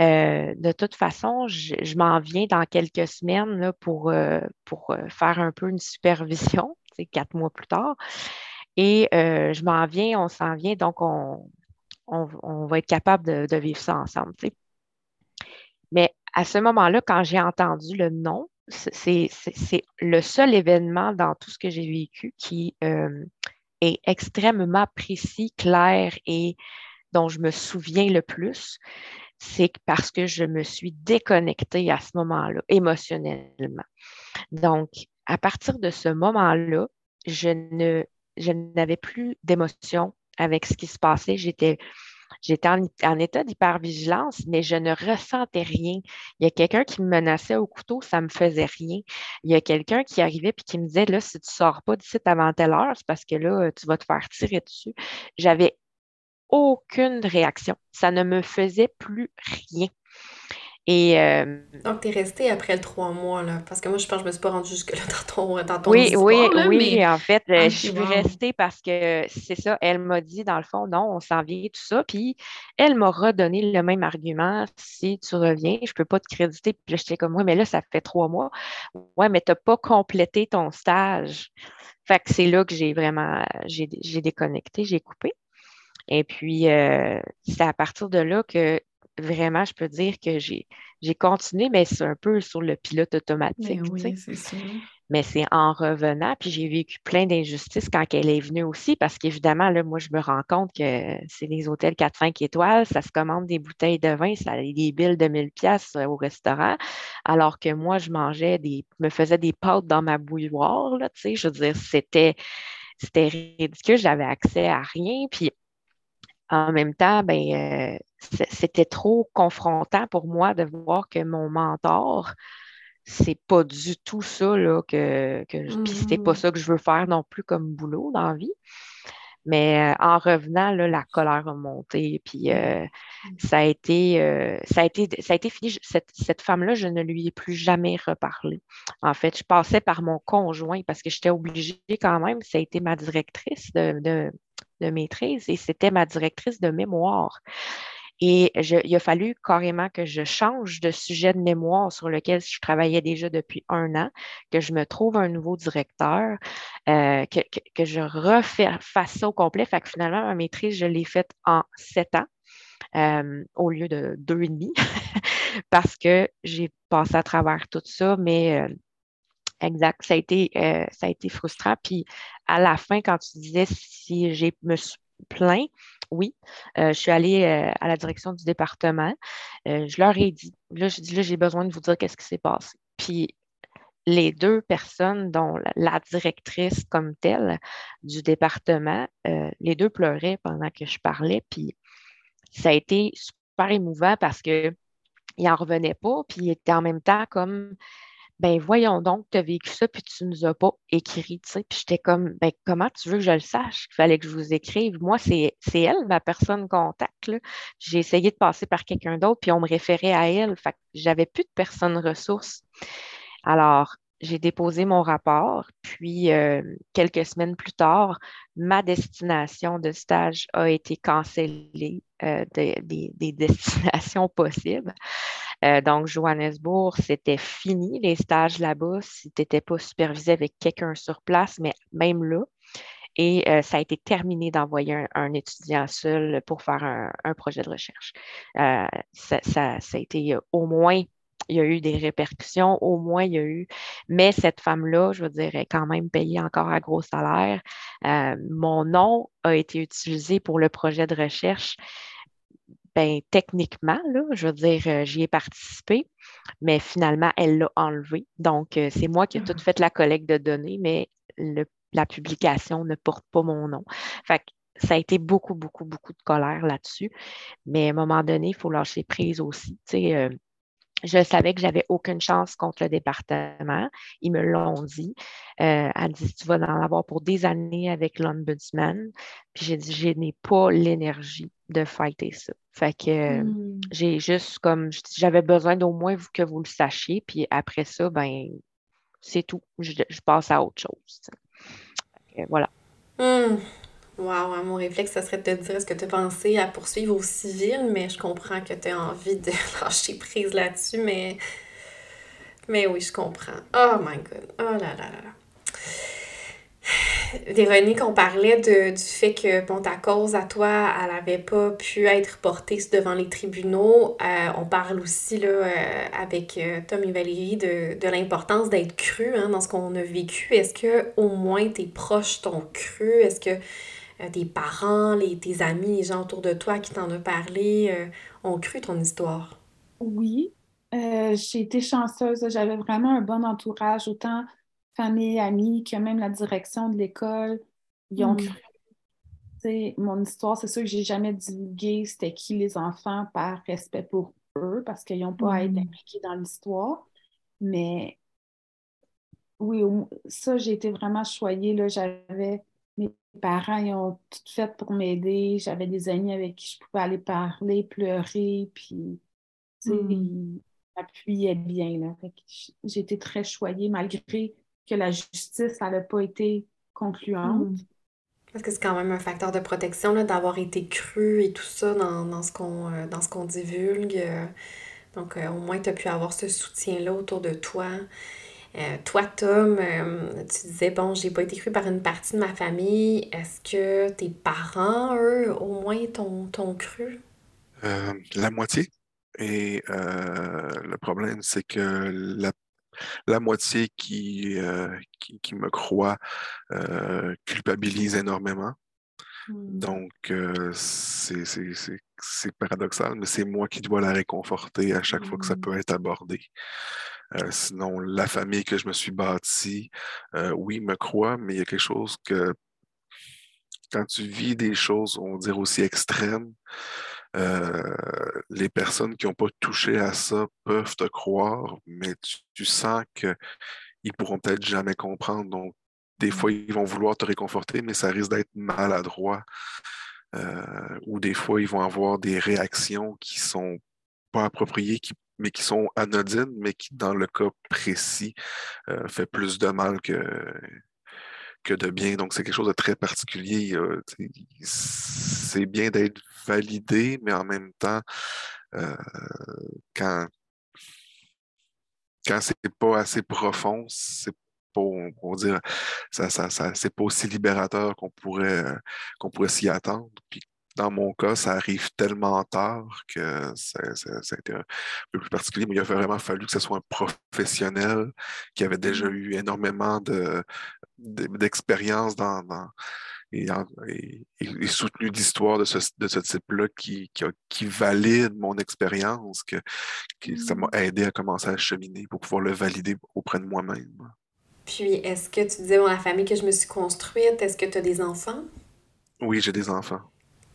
Euh, de toute façon, je, m'en viens dans quelques semaines là, pour, euh, pour faire un peu une supervision, c'est quatre mois plus tard. Et je m'en viens, on s'en vient, donc on, on, va être capable de, vivre ça ensemble. Mais à ce moment-là, quand j'ai entendu le non, c'est le seul événement dans tout ce que j'ai vécu qui euh, est extrêmement précis, clair et dont je me souviens le plus. C'est parce que je me suis déconnectée à ce moment-là, émotionnellement. Donc, à partir de ce moment-là, je ne je n'avais plus d'émotion avec ce qui se passait. J'étais J'étais en, état d'hypervigilance, mais je ne ressentais rien. Il y a quelqu'un qui me menaçait au couteau, ça ne me faisait rien. Il y a quelqu'un qui arrivait et qui me disait, là, si tu ne sors pas d'ici avant telle heure, c'est parce que là, tu vas te faire tirer dessus. J'avais aucune réaction. Ça ne me faisait plus rien. Et, euh, Donc, tu es restée après le trois mois, là, parce que moi, je pense que je ne me suis pas rendue jusque-là dans ton, dans ton Oui, oui, oui, en fait, euh, je suis restée parce que c'est ça, elle m'a dit, dans le fond, non, on s'en vient, tout ça, puis elle m'a redonné le même argument, si tu reviens, je ne peux pas te créditer, puis j'étais comme, oui, mais là, ça fait trois mois, ouais, mais tu n'as pas complété ton stage. Fait que c'est là que j'ai vraiment, j'ai déconnecté, j'ai coupé. Et puis, euh, c'est à partir de là que vraiment, je peux dire que j'ai, continué, mais c'est un peu sur le pilote automatique. Mais oui, c'est ça. Mais c'est en revenant, puis j'ai vécu plein d'injustices quand elle est venue aussi, parce qu'évidemment, là, moi, je me rends compte que c'est des hôtels 4-5 étoiles, ça se commande des bouteilles de vin, ça a des billes de 1000 pièces euh, au restaurant, alors que moi, je mangeais des, me faisais des pâtes dans ma bouilloire, là, tu sais, je veux dire, c'était, c'était ridicule, j'avais accès à rien, puis en même temps, ben, euh, c'était trop confrontant pour moi de voir que mon mentor, c'est pas du tout ça là, que, que puis c'était pas mmh. ça que je veux faire non plus comme boulot dans la vie. Mais euh, en revenant, là, la colère a monté. Puis euh, mmh. ça, a été, ça, a été, ça a été fini. Cette, femme-là, je ne lui ai plus jamais reparlé. En fait, je passais par mon conjoint parce que j'étais obligée quand même. Ça a été ma directrice de, de maîtrise et c'était ma directrice de mémoire. Et il a fallu carrément que je change de sujet de mémoire sur lequel je travaillais déjà depuis un an, que je me trouve un nouveau directeur, euh, que, je refais ça au complet. Fait que finalement, ma maîtrise, je l'ai faite en sept ans. Euh, au lieu de deux et demi, parce que j'ai passé à travers tout ça, mais euh, Exact. Ça a été, euh, ça a été frustrant. Puis à la fin, quand tu disais si j'ai me suis plaint, oui, euh, je suis allée euh, à la direction du département. je leur ai dit, là, je dis là, j'ai besoin de vous dire qu'est-ce qui s'est passé. Puis les deux personnes, dont la, directrice comme telle du département, les deux pleuraient pendant que je parlais. Puis ça a été super émouvant parce que n'en revenaient pas, puis ils étaient en même temps comme ben voyons donc, tu as vécu ça, puis tu ne nous as pas écrit, tu sais. Puis j'étais comme, ben comment tu veux que je le sache? Il fallait que je vous écrive? Moi, c'est elle, ma personne contact. J'ai essayé de passer par quelqu'un d'autre, puis on me référait à elle. Fait que j'avais plus de personne ressource. Alors, j'ai déposé mon rapport, puis euh, quelques semaines plus tard, ma destination de stage a été cancellée euh, des, destinations possibles. Euh, donc, Johannesburg, c'était fini, les stages là-bas, si tu n'étais pas supervisé avec quelqu'un sur place, mais même là. Et ça a été terminé d'envoyer un, étudiant seul pour faire un, projet de recherche. ça, ça, a été au moins il y a eu des répercussions, au moins il y a eu. Mais cette femme-là, je veux dire, est quand même payée encore à gros salaire. Euh, mon nom a été utilisé pour le projet de recherche. Ben, techniquement, là, je veux dire, euh, j'y ai participé, mais finalement, elle l'a enlevé. Donc, euh, c'est moi qui ai tout ah. fait la collecte de données, mais la publication ne porte pas mon nom. Fait ça a été beaucoup, beaucoup, beaucoup de colère là-dessus. Mais à un moment donné, il faut lâcher prise aussi. Tu sais, Je savais que j'avais aucune chance contre le département. Ils me l'ont dit. Euh, elle dit Tu vas en avoir pour des années avec l'Ombudsman. Puis j'ai dit Je n'ai pas l'énergie de fighter ça. Fait que hmm. j'ai juste comme j'avais besoin d'au moins que vous le sachiez. Puis après ça, ben c'est tout. Je, passe à autre chose. voilà. Hmm. Wow, hein, mon réflexe, ça serait de te dire est-ce que tu as pensé à poursuivre au civil, mais je comprends que tu as envie de lâcher prise là-dessus, mais. Mais oui, je comprends. Oh my god. Oh là là là là. Véronique, on parlait de, du fait que bon, ta cause à toi, elle n'avait pas pu être portée devant les tribunaux. Euh, on parle aussi là, euh, avec euh, Tom et Valérie de, l'importance d'être cru hein, dans ce qu'on a vécu. Est-ce que au moins tes proches t'ont cru? Est-ce que tes parents, les, tes amis, les gens autour de toi qui t'en ont parlé ont cru ton histoire? Oui. j'ai été chanceuse. J'avais vraiment un bon entourage, autant famille, amis, que même la direction de l'école, ils ont cru. mon histoire, c'est sûr que j'ai jamais divulgué c'était qui les enfants par respect pour eux, parce qu'ils n'ont pas à être impliqués dans l'histoire. Mais oui, ça, j'ai été vraiment choyée. J'avais mes parents, ils ont tout fait pour m'aider. J'avais des amis avec qui je pouvais aller parler, pleurer, puis mm. ils m'appuyaient bien. Là. J'ai été très choyée malgré que la justice n'a pas été concluante. Hmm. Parce que c'est quand même un facteur de protection d'avoir été cru et tout ça dans, dans ce qu'on euh, qu'on divulgue. Donc, euh, au moins, tu as pu avoir ce soutien-là autour de toi. Euh, toi, Tom, tu disais, bon, j'ai pas été cru par une partie de ma famille. Est-ce que tes parents, eux, au moins, t'ont cru? la moitié. Et le problème, c'est que la la moitié qui, euh, qui, me croit euh, culpabilise énormément. Mmh. Donc, euh, c'est paradoxal, mais c'est moi qui dois la réconforter à chaque fois que ça mmh. peut être abordé. sinon, la famille que je me suis bâtie, oui, me croit, mais il y a quelque chose que quand tu vis des choses, on va dire aussi extrêmes, euh, les personnes qui n'ont pas touché à ça peuvent te croire, mais tu, sens qu'ils ne pourront peut-être jamais comprendre. Donc, des fois, ils vont vouloir te réconforter, mais ça risque d'être maladroit. Euh, ou des fois, ils vont avoir des réactions qui sont pas appropriées, mais qui sont anodines, mais qui, dans le cas précis, euh, fait plus de mal que, que de bien. Donc, c'est quelque chose de très particulier. c'est bien d'être validé, mais en même temps, euh, quand, quand c'est pas assez profond, c'est pas, on, dire, ça, ça, ça c'est pas aussi libérateur qu'on pourrait, qu'on pourrait s'y attendre. Puis dans mon cas, ça arrive tellement tard que ça, a été un peu plus particulier, mais il a vraiment fallu que ce soit un professionnel qui avait déjà mmh. eu énormément de, d'expérience dans, et, soutenu d'histoire de ce, de ce type-là qui, qui, valide mon expérience, que, ça m'a mmh. aidé à commencer à cheminer pour pouvoir le valider auprès de moi-même. Puis, est-ce que tu disais, dans la famille que je me suis construite, est-ce que tu as des enfants? Oui, j'ai des enfants.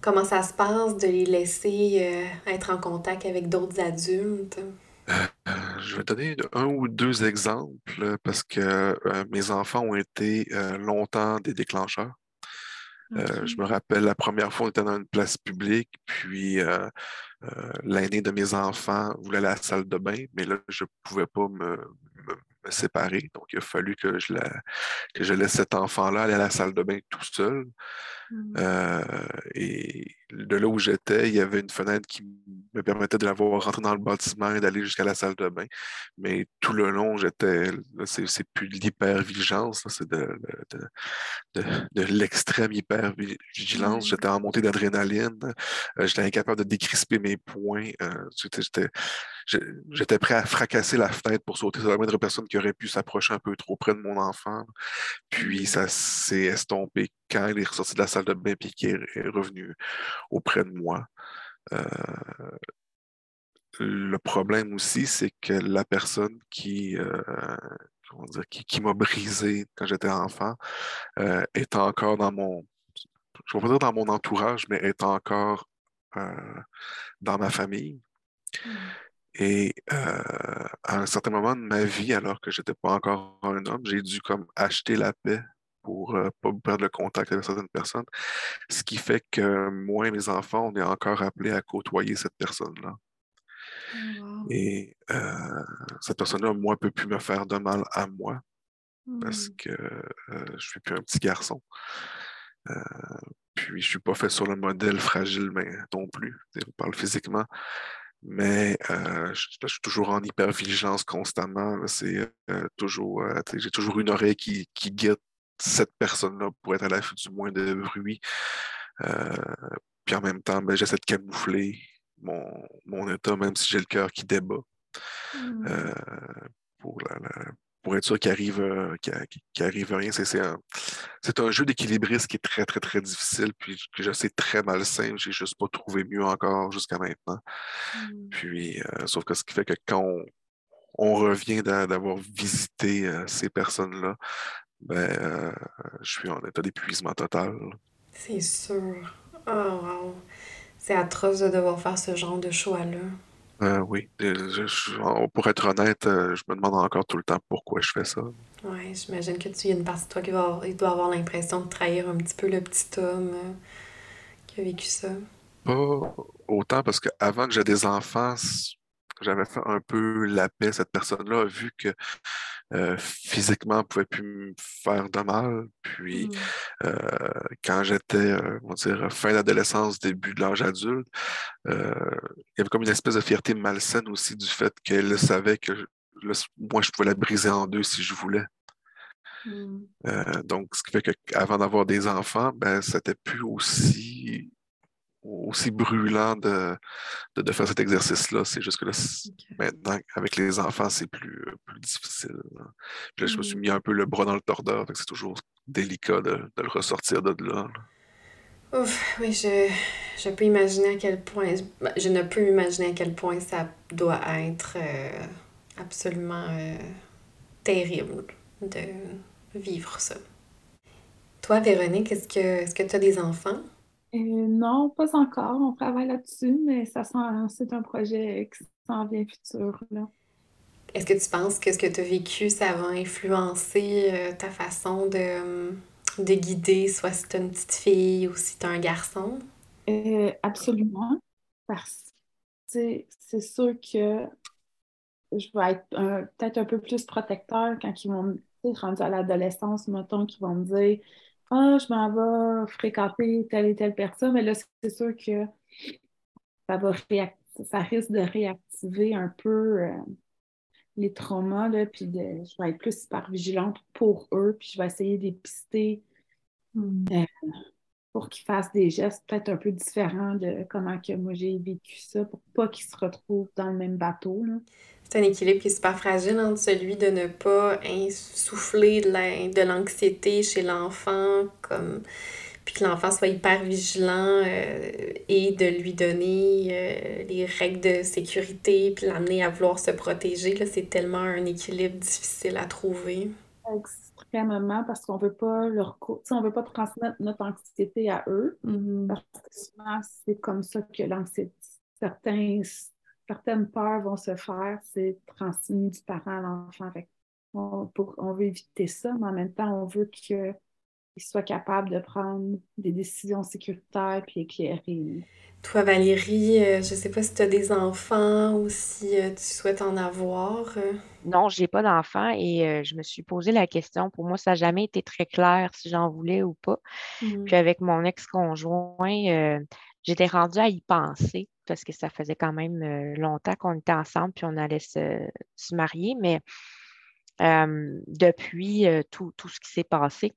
Comment ça se passe de les laisser euh, être en contact avec d'autres adultes? Euh, je vais donner un ou deux exemples parce que euh, mes enfants ont été longtemps des déclencheurs. je me rappelle la première fois, on était dans une place publique, puis l'aîné de mes enfants voulait aller à la salle de bain, mais là, je ne pouvais pas me, séparer. Donc, il a fallu que je, que je laisse cet enfant-là aller à la salle de bain tout seul. Mmh. Euh, et de là où j'étais, il y avait une fenêtre qui me permettait de la voir rentrer dans le bâtiment et d'aller jusqu'à la salle de bain. Mais tout le long, j'étais. C'est plus l'hyper-vigilance, c'est de, de, de, l'extrême hyper-vigilance. Mmh. J'étais en montée d'adrénaline. Euh, j'étais incapable de décrisper mes points. Euh, j'étais prêt à fracasser la fenêtre pour sauter sur la moindre personne qui aurait pu s'approcher un peu trop près de mon enfant. Puis ça s'est estompé quand il est ressorti de la salle de bain et qu'il est revenu auprès de moi. Euh, le problème aussi, c'est que la personne qui, euh, qui, m'a brisé quand j'étais enfant euh, est encore dans mon, je vais pas dire dans mon entourage, mais est encore dans ma famille. Mmh. Et à un certain moment de ma vie, alors que j'étais pas encore un homme, j'ai dû comme acheter la paix pour ne pas perdre le contact avec certaines personnes. Ce qui fait que moi et mes enfants, on est encore appelés à côtoyer cette personne-là. Et cette personne-là, moi, ne peut plus me faire de mal à moi parce Hmm. que je ne suis plus un petit garçon. puis, je ne suis pas fait sur le modèle fragile mais non plus. On parle physiquement. Mais je, je, suis toujours en hypervigilance constamment. C'est toujours, j'ai toujours une oreille qui, qui guette cette personne-là pour être à l'affût du moins de bruit. puis en même temps, ben, j'essaie de camoufler mon, mon, état, même si j'ai le cœur qui débat. Hmm. Euh, pour, la, la, pour, être sûr qu'il arrive, euh, arrive rien. C'est un, un, jeu d'équilibriste qui est très, très, très difficile, puis que je sais très malsain. J'ai juste pas trouvé mieux encore jusqu'à maintenant. Hmm. Puis, euh, sauf que ce qui fait que quand on, on revient d'avoir visité euh, ces personnes-là, ben, euh, je suis en état d'épuisement total. C'est sûr. Oh, wow. C'est atroce de devoir faire ce genre de choix-là. Euh, oui. Je, je, pour être honnête, euh, je me demande encore tout le temps pourquoi je fais ça. Oui, j'imagine que tu y a une partie de toi qui va avoir, il doit avoir l'impression de trahir un petit peu le petit homme euh, qui a vécu ça. Pas autant parce qu'avant que j'ai des enfants, j'avais fait un peu la paix. Cette personne-là a vu que euh, physiquement, elle pouvait plus me faire de mal. Puis, Hmm. euh, quand j'étais, euh, on va dire, fin d'adolescence, début de l'âge adulte, euh, il y avait comme une espèce de fierté malsaine aussi du fait qu'elle savait que je- moi, je pouvais la briser en deux si je voulais. Hmm. Donc, ce qui fait qu'avant d'avoir des enfants, ben, c'était plus aussi aussi brûlant de, de, de faire cet exercice-là. C'est juste que là, maintenant, avec les enfants, c'est plus, euh, plus difficile. là. Puis là, je me suis Mhm. mis un peu le bras dans le tordeur, c'est toujours délicat de, de le ressortir de là. Ouf, oui, je, je peux imaginer à quel point, ben, je ne peux imaginer à quel point ça doit être euh, absolument euh, terrible de vivre ça. Toi, Véronique, est-ce que est-ce que tu as des enfants? Euh, non, pas encore. On travaille là-dessus, mais ça c'est un projet qui s'en vient futur, là. Est-ce que tu penses que ce que tu as vécu, ça va influencer euh, ta façon de, euh, de guider, soit si tu as une petite fille ou si tu as un garçon? Euh, absolument, parce que c'est sûr que je vais être peut-être un peu plus protecteur quand ils vont, me- rendu à l'adolescence, mettons, qu'ils vont me dire Ah, je m'en vais fréquenter telle et telle personne, mais là, c'est sûr que ça va ça risque de réactiver un peu euh, les traumas, là, puis de, je vais être plus hyper vigilante pour eux, puis je vais essayer d'épister euh, pour qu'ils fassent des gestes peut-être un peu différents de comment que moi j'ai vécu ça, pour pas qu'ils se retrouvent dans le même bateau, là. C'est un équilibre qui est super fragile entre celui de ne pas insuffler de la- de l'anxiété chez l'enfant, comme puis que l'enfant soit hyper vigilant euh, et de lui donner euh, les règles de sécurité puis l'amener à vouloir se protéger. Là, c'est tellement un équilibre difficile à trouver. Extrêmement, parce qu'on veut pas leur on veut pas transmettre notre anxiété à eux, parce que souvent, c'est comme ça que l'anxiété, certains, certaines peurs vont se faire, c'est transmis du parent à l'enfant. On, pour, on veut éviter ça, mais en même temps, on veut qu'ils soient capables de prendre des décisions sécuritaires puis éclairées. Toi, Valérie, euh, je sais pas si tu as des enfants ou si euh, tu souhaites en avoir. euh. Non, j'ai pas d'enfant et je me suis posé la question. Pour moi, ça n'a jamais été très clair si j'en voulais ou pas. Mm. Puis avec mon ex-conjoint, euh, j'étais rendue à y penser parce que ça faisait quand même euh, longtemps qu'on était ensemble puis on allait se, se marier. Mais euh, depuis euh, tout, tout ce qui s'est passé,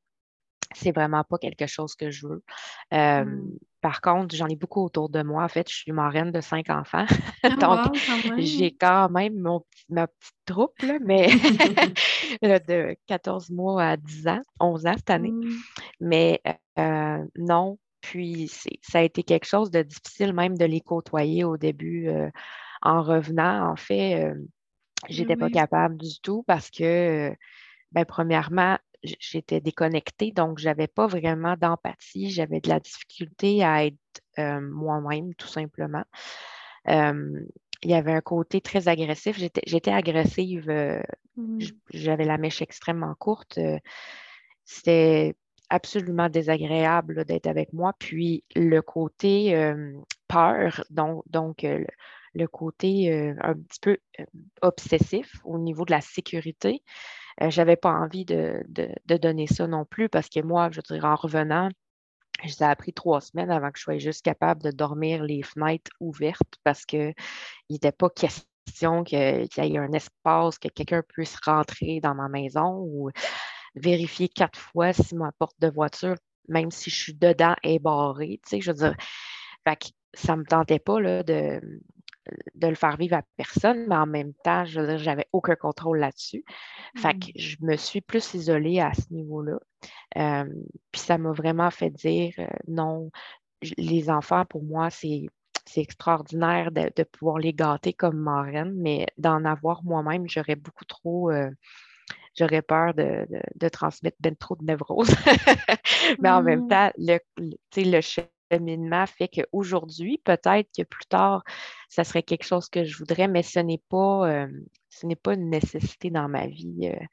c'est vraiment pas quelque chose que je veux. Euh, Mm. Par contre, j'en ai beaucoup autour de moi. En fait, je suis marraine de cinq enfants. Ah, Donc, wow, j'ai quand même mon ma petite troupe, là, mais de 14 mois à 10 ans, 11 ans cette année. Mm. Mais non, puis ça a été quelque chose de difficile même de les côtoyer au début. euh, en revenant, en fait, euh, j'étais pas oui. capable du tout parce que, euh, ben, premièrement, j'étais déconnectée, donc j'avais pas vraiment d'empathie, j'avais de la difficulté à être euh, moi-même, tout simplement. Il y avait un côté très agressif. J'étais agressive. J'avais la mèche extrêmement courte. C'était absolument désagréable d'être avec moi. Puis le côté peur, donc, donc le, côté un petit peu obsessif au niveau de la sécurité, je n'avais pas envie de, donner ça non plus parce que moi, je dirais, en revenant, ça a pris trois semaines avant que je sois juste capable de dormir les fenêtres ouvertes parce qu'il n'était pas question qu'il y ait un espace, que quelqu'un puisse rentrer dans ma maison ou vérifier quatre fois si ma porte de voiture, même si je suis dedans, est barrée. Tu sais, je veux dire, ça ne me tentait pas là, de, de le faire vivre à personne, mais en même temps, je veux dire, j'avais aucun contrôle là-dessus. Fait que mmh. je me suis plus isolée à ce niveau-là. puis ça m'a vraiment fait dire euh, non, les enfants, pour moi, c'est c'est extraordinaire de, pouvoir les gâter comme marraine, mais d'en avoir moi-même, j'aurais beaucoup trop, euh, j'aurais peur de, transmettre ben trop de névrose. mais en même mmh. temps, le, le cheminement fait qu'aujourd'hui, peut-être que plus tard, ça serait quelque chose que je voudrais, mais ce n'est pas, euh, ce n'est pas une nécessité dans ma vie. Euh,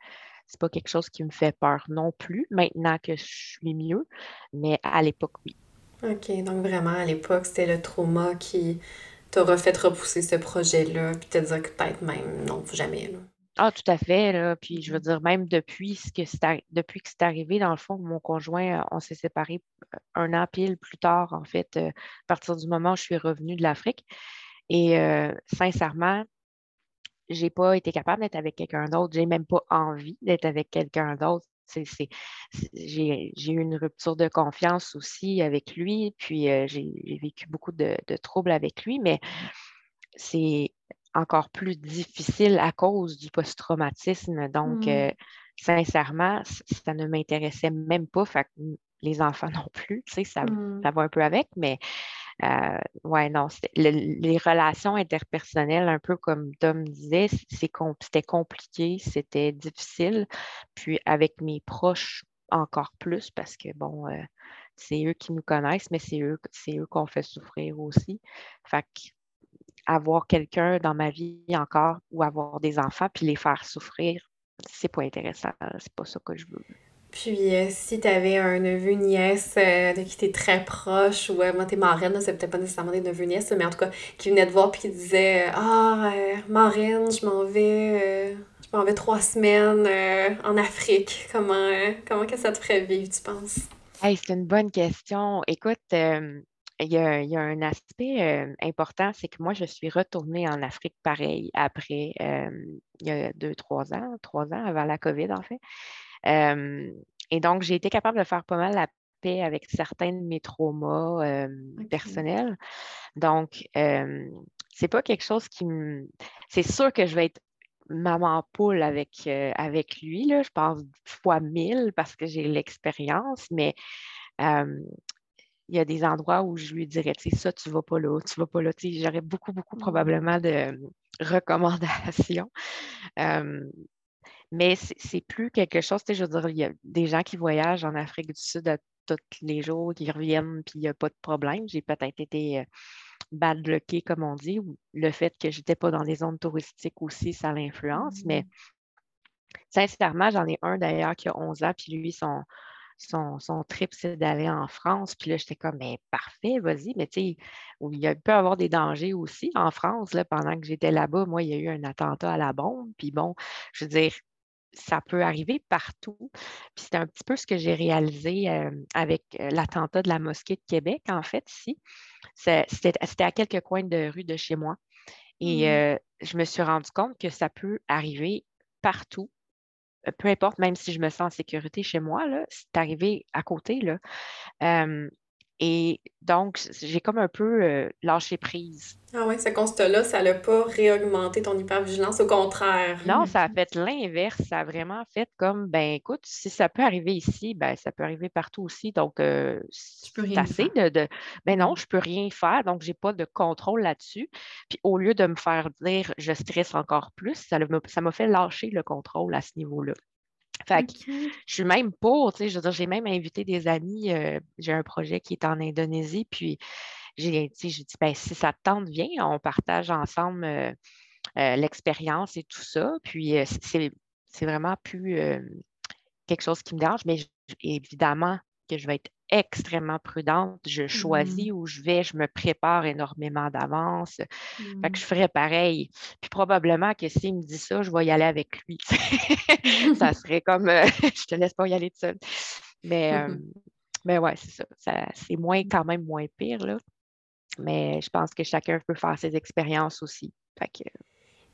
c'est pas quelque chose qui me fait peur non plus, maintenant que je suis mieux, mais à l'époque, oui. OK, donc vraiment, à l'époque, c'était le trauma qui t'aura fait repousser ce projet-là, puis te dire que peut-être même non, jamais. Là. Ah, tout à fait. Là. Puis je veux dire, même depuis, ce que c'est depuis que c'est arrivé, dans le fond, mon conjoint, euh, on s'est séparés euh, un an pile plus tard, en fait, euh, à partir du moment où je suis revenue de l'Afrique. Et sincèrement, je n'ai pas été capable d'être avec quelqu'un d'autre. Je n'ai même pas envie d'être avec quelqu'un d'autre. j'ai, eu une rupture de confiance aussi avec lui, puis j'ai, vécu beaucoup de, de, troubles avec lui, mais c'est encore plus difficile à cause du post-traumatisme. Donc, mmh. euh, sincèrement, ça ne m'intéressait même pas. Fait les enfants non plus, tu sais, ça, mmh. ça va un peu avec, mais euh, ouais, non, les relations interpersonnelles, un peu comme Tom disait, c'était compliqué, c'était difficile. Puis avec mes proches, encore plus, parce que bon, euh, c'est eux qui nous connaissent, mais c'est eux, c'est eux qu'on fait souffrir aussi. Fait que avoir quelqu'un dans ma vie encore ou avoir des enfants puis les faire souffrir, c'est pas intéressant. C'est pas ça que je veux. Puis euh, si tu avais un neveu, nièce euh, de qui t'es très proche, ou euh, moi t'es marraine, c'est peut-être pas nécessairement des neveux, nièces, mais en tout cas, qui venait te voir puis qui disait Ah, marraine, je m'en vais, je m'en vais trois semaines en Afrique. Comment, comment que ça te ferait vivre, tu penses? Hey, c'est une bonne question. Écoute, il y, a, un aspect important, c'est que moi, je suis retournée en Afrique pareil après, il y a deux, trois ans, trois ans avant la COVID, en fait. et donc, j'ai été capable de faire pas mal la paix avec certains de mes traumas personnels. Donc, c'est pas quelque chose qui me. C'est sûr que je vais être maman poule avec, avec lui, là, je pense fois mille parce que j'ai l'expérience, mais il y a des endroits où je lui dirais, tu sais, ça, tu vas pas là, tu vas pas là. Tu sais, j'aurais beaucoup, beaucoup mmh. probablement de recommandations. mais c'est plus quelque chose, tu sais, je veux dire, il y a des gens qui voyagent en Afrique du Sud tous les jours, qui reviennent, puis il n'y a pas de problème. J'ai peut-être été euh, bad lucké, comme on dit, ou le fait que je n'étais pas dans des zones touristiques aussi, ça l'influence. Mais mmh. sincèrement, j'en ai un d'ailleurs qui a 11 ans, puis lui, son, son, trip, c'est d'aller en France. Puis là, j'étais comme, mais parfait, vas-y. Mais tu sais, il peut y avoir des dangers aussi en France. Là, pendant que j'étais là-bas, moi, il y a eu un attentat à la bombe. Puis bon, je veux dire, ça peut arriver partout. Puis c'est un petit peu ce que j'ai réalisé euh, avec euh, l'attentat de la mosquée de Québec, en fait, ici. C'était à quelques coins de rue de chez moi. Et mmh euh, je me suis rendu compte que ça peut arriver partout peu importe, même si je me sens en sécurité chez moi, c'est arrivé à côté. Là. Et donc, j'ai comme un peu euh, lâché prise. Ah oui, ce constat-là, ça n'a pas réaugmenté ton hypervigilance, au contraire. Non, ça a fait l'inverse. Ça a vraiment fait comme, ben écoute, si ça peut arriver ici, ben ça peut arriver partout aussi. Donc, euh, c'est assez de, de, Ben non, je ne peux rien faire, donc je n'ai pas de contrôle là-dessus. Puis au lieu de me faire dire je stresse encore plus, ça m'a fait lâcher le contrôle à ce niveau-là. Fait que je suis même pour, tu sais, je veux dire, j'ai même invité des amis. Euh, j'ai un projet qui est en Indonésie, puis j'ai dit, ben, si ça te tente, viens, on partage ensemble euh, euh, l'expérience et tout ça. Puis c'est vraiment plus quelque chose qui me dérange, mais évidemment que je vais être extrêmement prudente. Je choisis mmh. où je vais, je me prépare énormément d'avance. Fait que je mmh. ferais pareil. Puis probablement que s'il me dit ça, je vais y aller avec lui. ça serait comme je te laisse pas y aller tout seul. Mais, mais ouais, c'est ça. c'est moins quand même moins pire, là. Mais je pense que chacun peut faire ses expériences aussi. Fait que,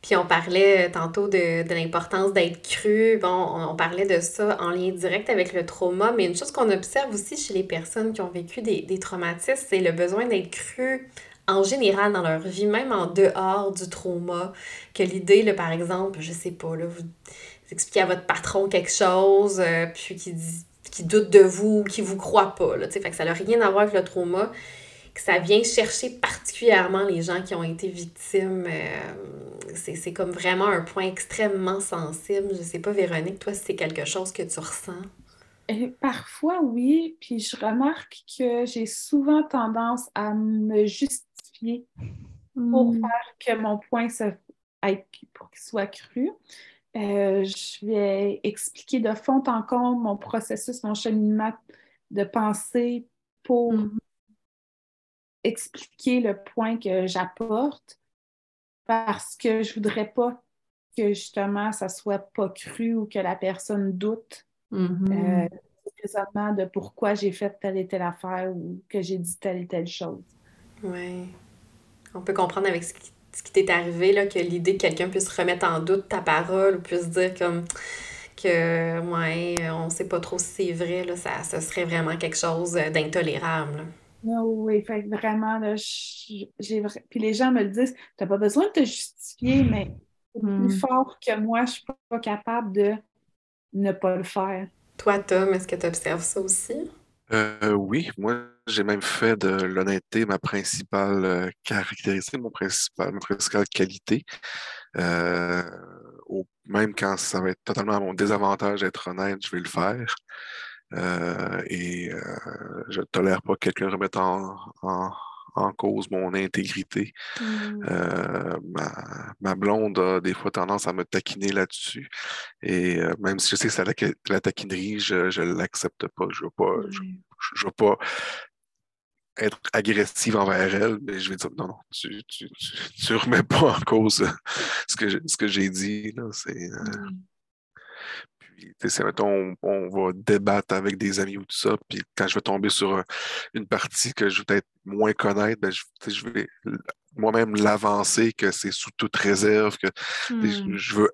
puis on parlait euh, tantôt de, l'importance d'être cru. Bon, on, parlait de ça en lien direct avec le trauma, mais une chose qu'on observe aussi chez les personnes qui ont vécu des, traumatismes, c'est le besoin d'être cru en général dans leur vie, même en dehors du trauma. Que l'idée, par exemple, je sais pas, là, vous, expliquez à votre patron quelque chose, euh, puis qui, dit, qui doute de vous, qui vous croit pas. Là, fait que ça n'a rien à voir avec le trauma que ça vient chercher particulièrement les gens qui ont été victimes. Euh, c'est comme vraiment un point extrêmement sensible. Je sais pas, Véronique, toi, c'est quelque chose que tu ressens. Euh, parfois, oui. Puis je remarque que j'ai souvent tendance à me justifier pour hmm. faire que mon point se, pour qu'il soit cru. Euh, je vais expliquer de fond en comble mon processus, mon cheminement de pensée pour hmm expliquer le point que j'apporte parce que je voudrais pas que justement ça soit pas cru ou que la personne doute mm de pourquoi j'ai fait telle et telle affaire ou que j'ai dit telle et telle chose. Oui. On peut comprendre avec ce qui, t'est arrivé, là, que l'idée que quelqu'un puisse remettre en doute ta parole ou puisse dire comme que ouais, on sait pas trop si c'est vrai, là, ça, ce serait vraiment quelque chose d'intolérable. Oui, fait vraiment, là, j'ai Puis les gens me le disent, tu n'as pas besoin de te justifier, mais c'est plus fort que moi, je ne suis pas capable de ne pas le faire. Toi, Tom, est-ce que tu observes ça aussi? Euh, oui, moi, j'ai même fait de l'honnêteté ma principale euh, caractéristique, mon principal, ma principale qualité. Euh, même quand ça va être totalement à mon désavantage d'être honnête, je vais le faire. Euh, et euh, je ne tolère pas que quelqu'un remette en, en, cause mon intégrité. Mmh. Euh, ma, ma, blonde a des fois tendance à me taquiner là-dessus. Et même si je sais que c'est la, la taquinerie, je ne l'accepte pas. Je ne veux pas. Je, veux pas être agressive envers elle, mais je vais dire non, non, tu ne remets pas en cause ce que, ce que j'ai dit. Là, c'est, mmh si on, on, va débattre avec des amis ou tout ça, puis quand je vais tomber sur une partie que je vais peut-être moins connaître, ben, je, vais moi-même l'avancer, que c'est sous toute réserve, que mmh. je veux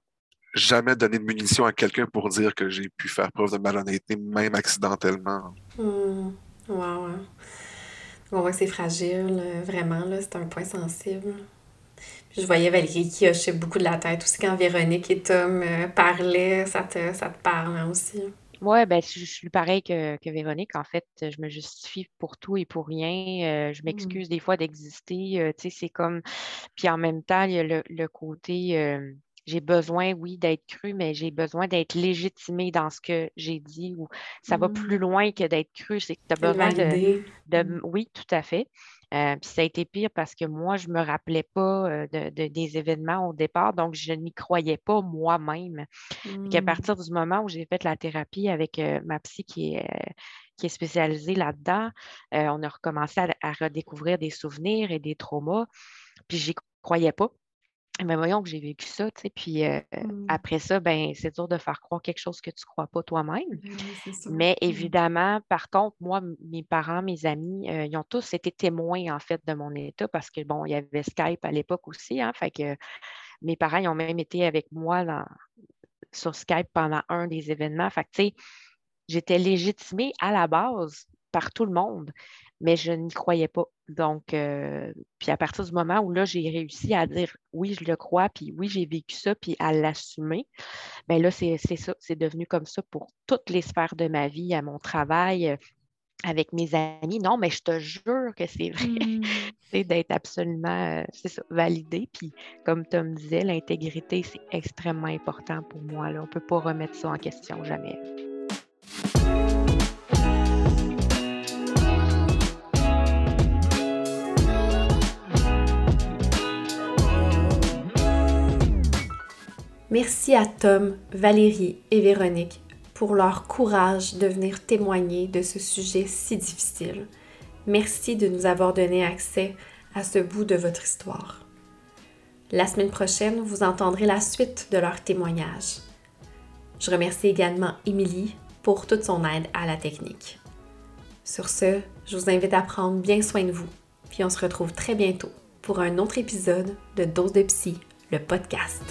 jamais donner de munitions à quelqu'un pour dire que j'ai pu faire preuve de malhonnêteté, même accidentellement. Mmh. On voit que c'est fragile, vraiment, c'est un point sensible. Je voyais Valérie qui hochait beaucoup de la tête aussi quand Véronique et Tom euh, parlaient. Ça te, ça te parle hein, aussi? Oui, ben, je, suis pareil que, Véronique. En fait, je me justifie pour tout et pour rien. Euh, je mmh. m'excuse des fois d'exister. Euh, tu sais, c'est comme. Puis en même temps, il y a le, côté. j'ai besoin, oui, d'être cru, mais j'ai besoin d'être légitimé dans ce que j'ai dit ou ça va plus mmh. loin que d'être cru. C'est que tu as besoin de, de, mmh. Oui, tout à fait. Euh, puis ça a été pire parce que moi, je ne me rappelais pas euh, de, des événements au départ, donc je n'y croyais pas moi-même. À mmh. partir du moment où j'ai fait la thérapie avec euh, ma psy qui est, qui est spécialisée là-dedans, on a recommencé à, à, redécouvrir des souvenirs et des traumas, puis j'y croyais pas. Mais voyons que j'ai vécu ça, tu sais, puis mmh. après ça, ben c'est dur de faire croire quelque chose que tu ne crois pas toi-même. Mais mmh. évidemment, par contre, moi, mes parents, mes amis, ils ont tous été témoins, en fait, de mon état parce que, bon, il y avait Skype à l'époque aussi, hein, fait que mes parents, ils ont même été avec moi sur Skype pendant un des événements. Fait que, tu sais, j'étais légitimée à la base par tout le monde mais je n'y croyais pas. Donc, euh, puis à partir du moment où là, j'ai réussi à dire oui, je le crois, puis oui, j'ai vécu ça, puis à l'assumer, bien là, c'est ça, c'est devenu comme ça pour toutes les sphères de ma vie, à mon travail, avec mes amis. Non, mais je te jure que c'est vrai. Mm. C'est d'être absolument, euh, c'est ça, validé. Puis, comme Tom disait, l'intégrité, c'est extrêmement important pour moi. Là. On ne peut pas remettre ça en question jamais. Merci à Tom, Valérie et Véronique pour leur courage de venir témoigner de ce sujet si difficile. Merci de nous avoir donné accès à ce bout de votre histoire. La semaine prochaine, vous entendrez la suite de leur témoignage. Je remercie également Émilie pour toute son aide à la technique. Sur ce, je vous invite à prendre bien soin de vous, puis on se retrouve très bientôt pour un autre épisode de Dose de Psy, le podcast.